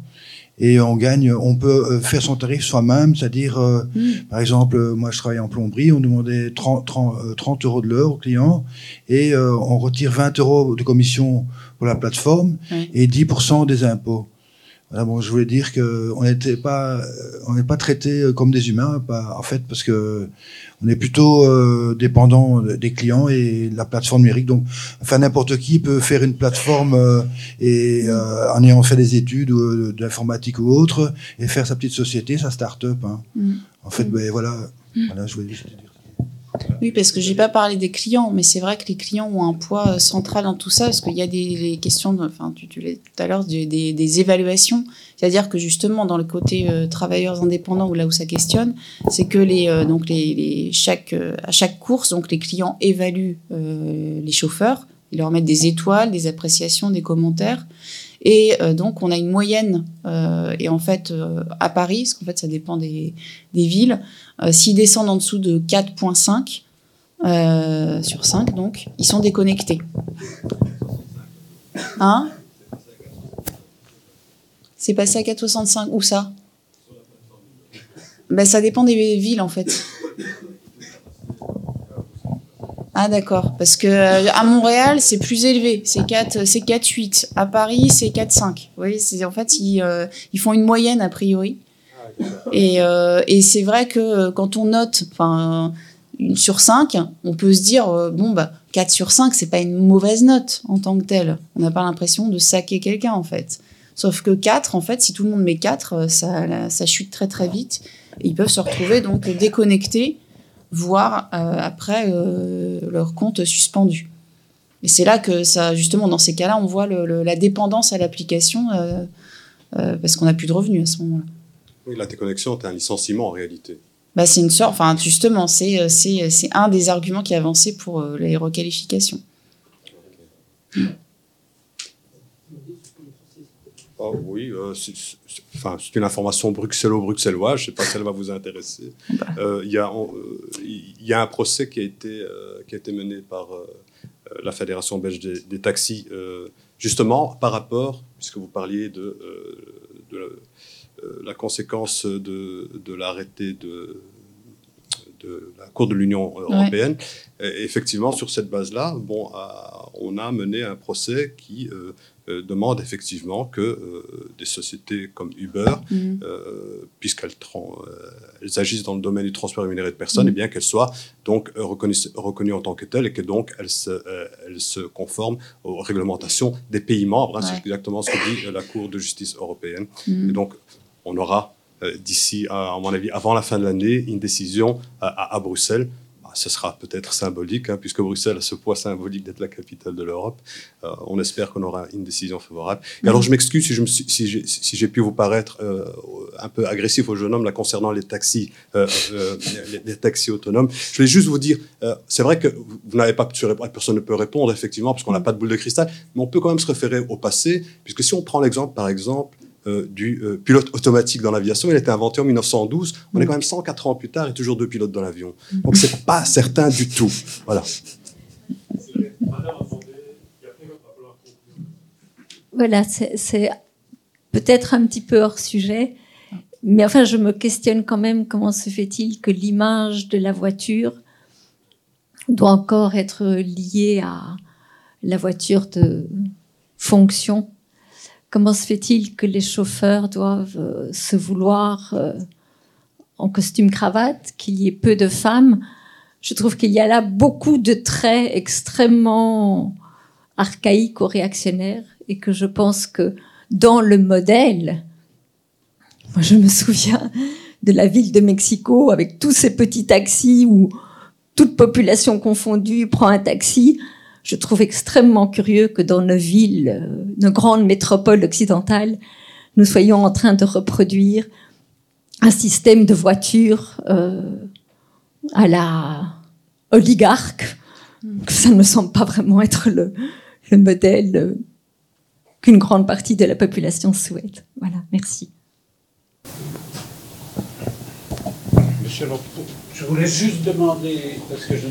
Et on gagne, on peut faire son tarif soi-même, c'est-à-dire, euh, mmh. par exemple, moi je travaille en plomberie, on demandait 30, 30, 30 euros de l'heure au client et euh, on retire 20 euros de commission pour la plateforme et 10% des impôts. Voilà, bon, je voulais dire que on n'était pas, on n'est pas traité comme des humains, pas, en fait, parce que on est plutôt euh, dépendant des clients et de la plateforme numérique. Donc, enfin, n'importe qui peut faire une plateforme euh, et euh, en ayant fait des études euh, d'informatique ou autre et faire sa petite société, sa start-up. Hein. Mm. En fait, mm. ben voilà, mm. voilà, je voulais juste dire. Oui, parce que j'ai pas parlé des clients, mais c'est vrai que les clients ont un poids central dans tout ça, parce qu'il y a des questions, enfin, tu, tu l'as tout à l'heure, des, évaluations. C'est-à-dire que justement, dans le côté euh, travailleurs indépendants, ou là où ça questionne, c'est que les, euh, donc les, les chaque, euh, à chaque course, donc les clients évaluent euh, les chauffeurs, Ils leur mettent des étoiles, des appréciations, des commentaires. Et donc, on a une moyenne. et en fait, à Paris, parce qu'en fait, ça dépend des, des villes, s'ils descendent en dessous de 4,5 sur 5, donc, ils sont déconnectés. Hein? C'est passé à 4,65. Où ça? Ben, Ça dépend des villes, en fait. Ah d'accord, parce que euh, à Montréal c'est plus élevé, c'est 4 c'est 4 8. À Paris c'est 4 5. Vous voyez, c'est en fait ils, euh, ils, font une moyenne a priori. Et, euh, et c'est vrai que quand on note enfin sur 5, on peut se dire bon bah 4 sur 5, c'est pas une mauvaise note en tant que telle. On n'a pas l'impression de saquer quelqu'un en fait. Sauf que 4 en fait, si tout le monde met 4, ça ça chute très très vite et ils peuvent se retrouver donc déconnectés voire euh, après euh, leur compte suspendu. Et c'est là que ça, justement, dans ces cas-là, on voit la dépendance à l'application euh, parce qu'on n'a plus de revenus à ce moment-là. Oui, la déconnexion est un licenciement en réalité. Bah, c'est une sorte, enfin, justement, c'est, c'est, c'est un des arguments qui est avancé pour les requalifications. Oh, oui, c'est, enfin, c'est une information bruxello-bruxelloise, je ne sais pas si elle va vous intéresser. Bah. Euh, il euh, y, a un procès qui a été, qui a été mené par la Fédération belge des, taxis, justement par rapport, puisque vous parliez de, de la conséquence de, de l'arrêté de, de la Cour de l'Union européenne. effectivement, sur cette base-là, bon, on a mené un procès qui euh, demande effectivement que euh, des sociétés comme Uber, mhm. euh, puisqu'elles elles agissent dans le domaine du transport rémunéré de personnes, mhm. et bien qu'elles soient donc reconnues, en tant que telles et que donc elles se, elles se conforment aux réglementations des pays membres. Hein, c'est exactement ce que dit la Cour de justice européenne. Mhm. Et donc, on aura d'ici, à, mon avis, avant la fin de l'année, une décision à, à Bruxelles ce sera peut-être symbolique, hein, puisque Bruxelles a ce poids symbolique d'être la capitale de l'Europe. Euh, on espère qu'on aura une décision favorable. Et alors, je m'excuse si, j'ai pu vous paraître euh, un peu agressif au jeune homme là, concernant les taxis, euh, les, taxis autonomes. Je voulais juste vous dire, c'est vrai que vous n'avez pas personne ne peut répondre, effectivement, parce qu'on n'a pas de boule de cristal, mais on peut quand même se référer au passé, puisque si on prend l'exemple, par exemple, euh, du euh, pilote automatique dans l'aviation. Il a été inventé en 1912. On est mm. quand même 104 ans plus tard et toujours deux pilotes dans l'avion. Donc c'est pas certain du tout. Voilà. Voilà, c'est peut-être un petit peu hors sujet, mais enfin, je me questionne quand même comment se fait-il que l'image de la voiture doit encore être liée à la voiture de fonction Comment se fait-il que les chauffeurs doivent euh, se vouloir euh, en costume cravate, qu'il y ait peu de femmes? Je trouve qu'il y a là beaucoup de traits extrêmement archaïques ou réactionnaires et que je pense que dans le modèle, moi je me souviens de la ville de Mexico avec tous ces petits taxis où toute population confondue prend un taxi je trouve extrêmement curieux que dans nos villes, euh, nos grandes métropoles occidentales, nous soyons en train de reproduire un système de voitures euh, à la oligarque. Ça ne me semble pas vraiment être le, modèle euh, qu'une grande partie de la population souhaite. Voilà, merci. Monsieur je voulais juste demander, parce que je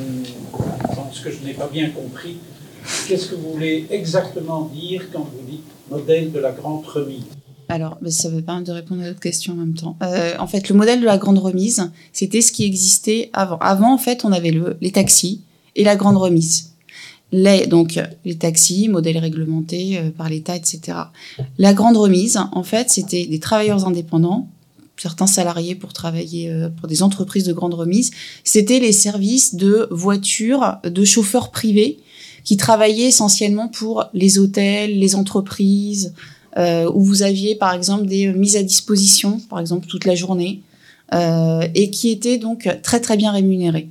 pense que je n'ai pas bien compris, qu'est-ce que vous voulez exactement dire quand vous dites modèle de la grande remise alors, ça veut pas de répondre à votre question en même temps. Euh, en fait, le modèle de la grande remise, c'était ce qui existait avant. Avant, en fait, on avait le, les taxis et la grande remise. Les, donc, les taxis, modèle réglementé euh, par l'État, etc. La grande remise, en fait, c'était des travailleurs indépendants certains salariés pour travailler euh, pour des entreprises de grande remise, c'était les services de voitures de chauffeurs privés qui travaillaient essentiellement pour les hôtels, les entreprises, euh, où vous aviez par exemple des mises à disposition, par exemple toute la journée, euh, et qui étaient donc très très bien rémunérés.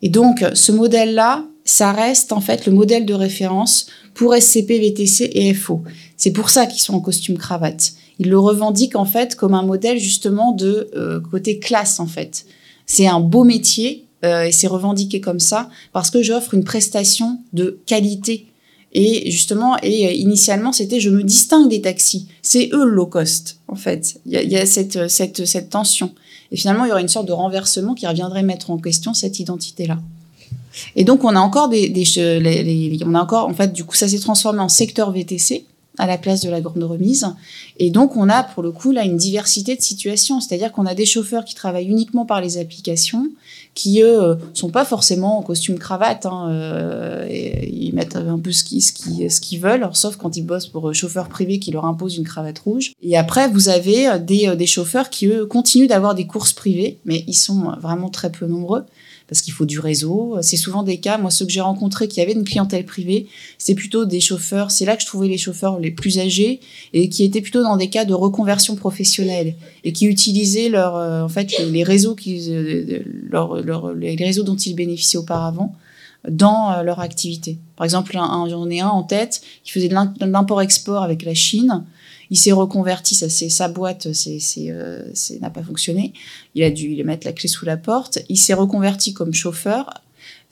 Et donc ce modèle-là, ça reste en fait le modèle de référence pour SCP, VTC et FO. C'est pour ça qu'ils sont en costume cravate il le revendique en fait comme un modèle justement de euh, côté classe en fait. C'est un beau métier euh, et c'est revendiqué comme ça parce que j'offre une prestation de qualité Et justement, et initialement, c'était je me distingue des taxis. C'est eux le low cost, en fait. Il y a, cette, cette, cette tension. Et finalement, il y aurait une sorte de renversement qui reviendrait mettre en question cette identité-là. Et donc, on a encore des on a encore, en fait, du coup, ça s'est transformé en secteur VTC à la place de la grande remise. Et donc, on a pour le coup là une diversité de situations. C'est-à-dire qu'on a des chauffeurs qui travaillent uniquement par les applications, qui eux euh, sont pas forcément en costume cravate. Hein, euh, ils mettent un peu ce qu'ils qui, veulent, sauf quand ils bossent pour euh, chauffeurs privés qui leur imposent une cravate rouge. Et après, vous avez des, des chauffeurs qui eux continuent d'avoir des courses privées, mais ils sont vraiment très peu nombreux parce qu'il faut du réseau. C'est souvent des cas, moi ceux que j'ai rencontrés qui avaient une clientèle privée, c'est plutôt des chauffeurs, c'est là que je trouvais les chauffeurs les plus âgés et qui étaient plutôt dans des cas de reconversion professionnelle et qui utilisaient leur, euh, en fait, les réseaux, euh, les réseaux dont ils bénéficiaient auparavant dans euh, leur activité. Par exemple, j'en ai un en tête qui faisait de l'import-export avec la Chine il s'est reconverti, ça c'est sa boîte, c'est euh, n'a pas fonctionné. Il a dû mettre la clé sous la porte. Il s'est reconverti comme chauffeur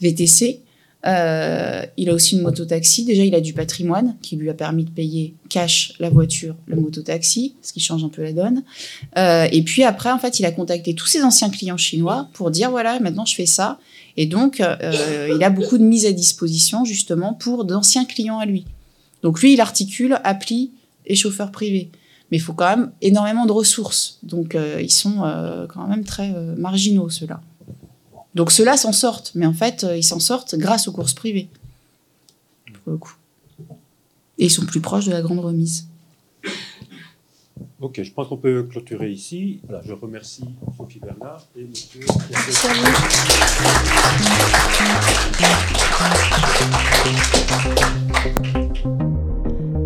VTC. Euh, il a aussi une moto-taxi. Déjà, il a du patrimoine qui lui a permis de payer cash la voiture, le moto-taxi, ce qui change un peu la donne. Euh, et puis après, en fait, il a contacté tous ses anciens clients chinois pour dire voilà, maintenant je fais ça. Et donc, il a beaucoup de mise à disposition justement pour d'anciens clients à lui. Donc lui, il articule appli et chauffeurs privés. Mais il faut quand même énormément de ressources. Donc euh, ils sont euh, quand même très euh, marginaux, ceux-là. Donc ceux-là s'en sortent. Mais en fait, ils s'en sortent grâce aux courses privées. Pour le coup. Et ils sont plus proches de la grande remise. Ok, je pense qu'on peut clôturer ici. Voilà, je remercie Sophie Bernard et monsieur.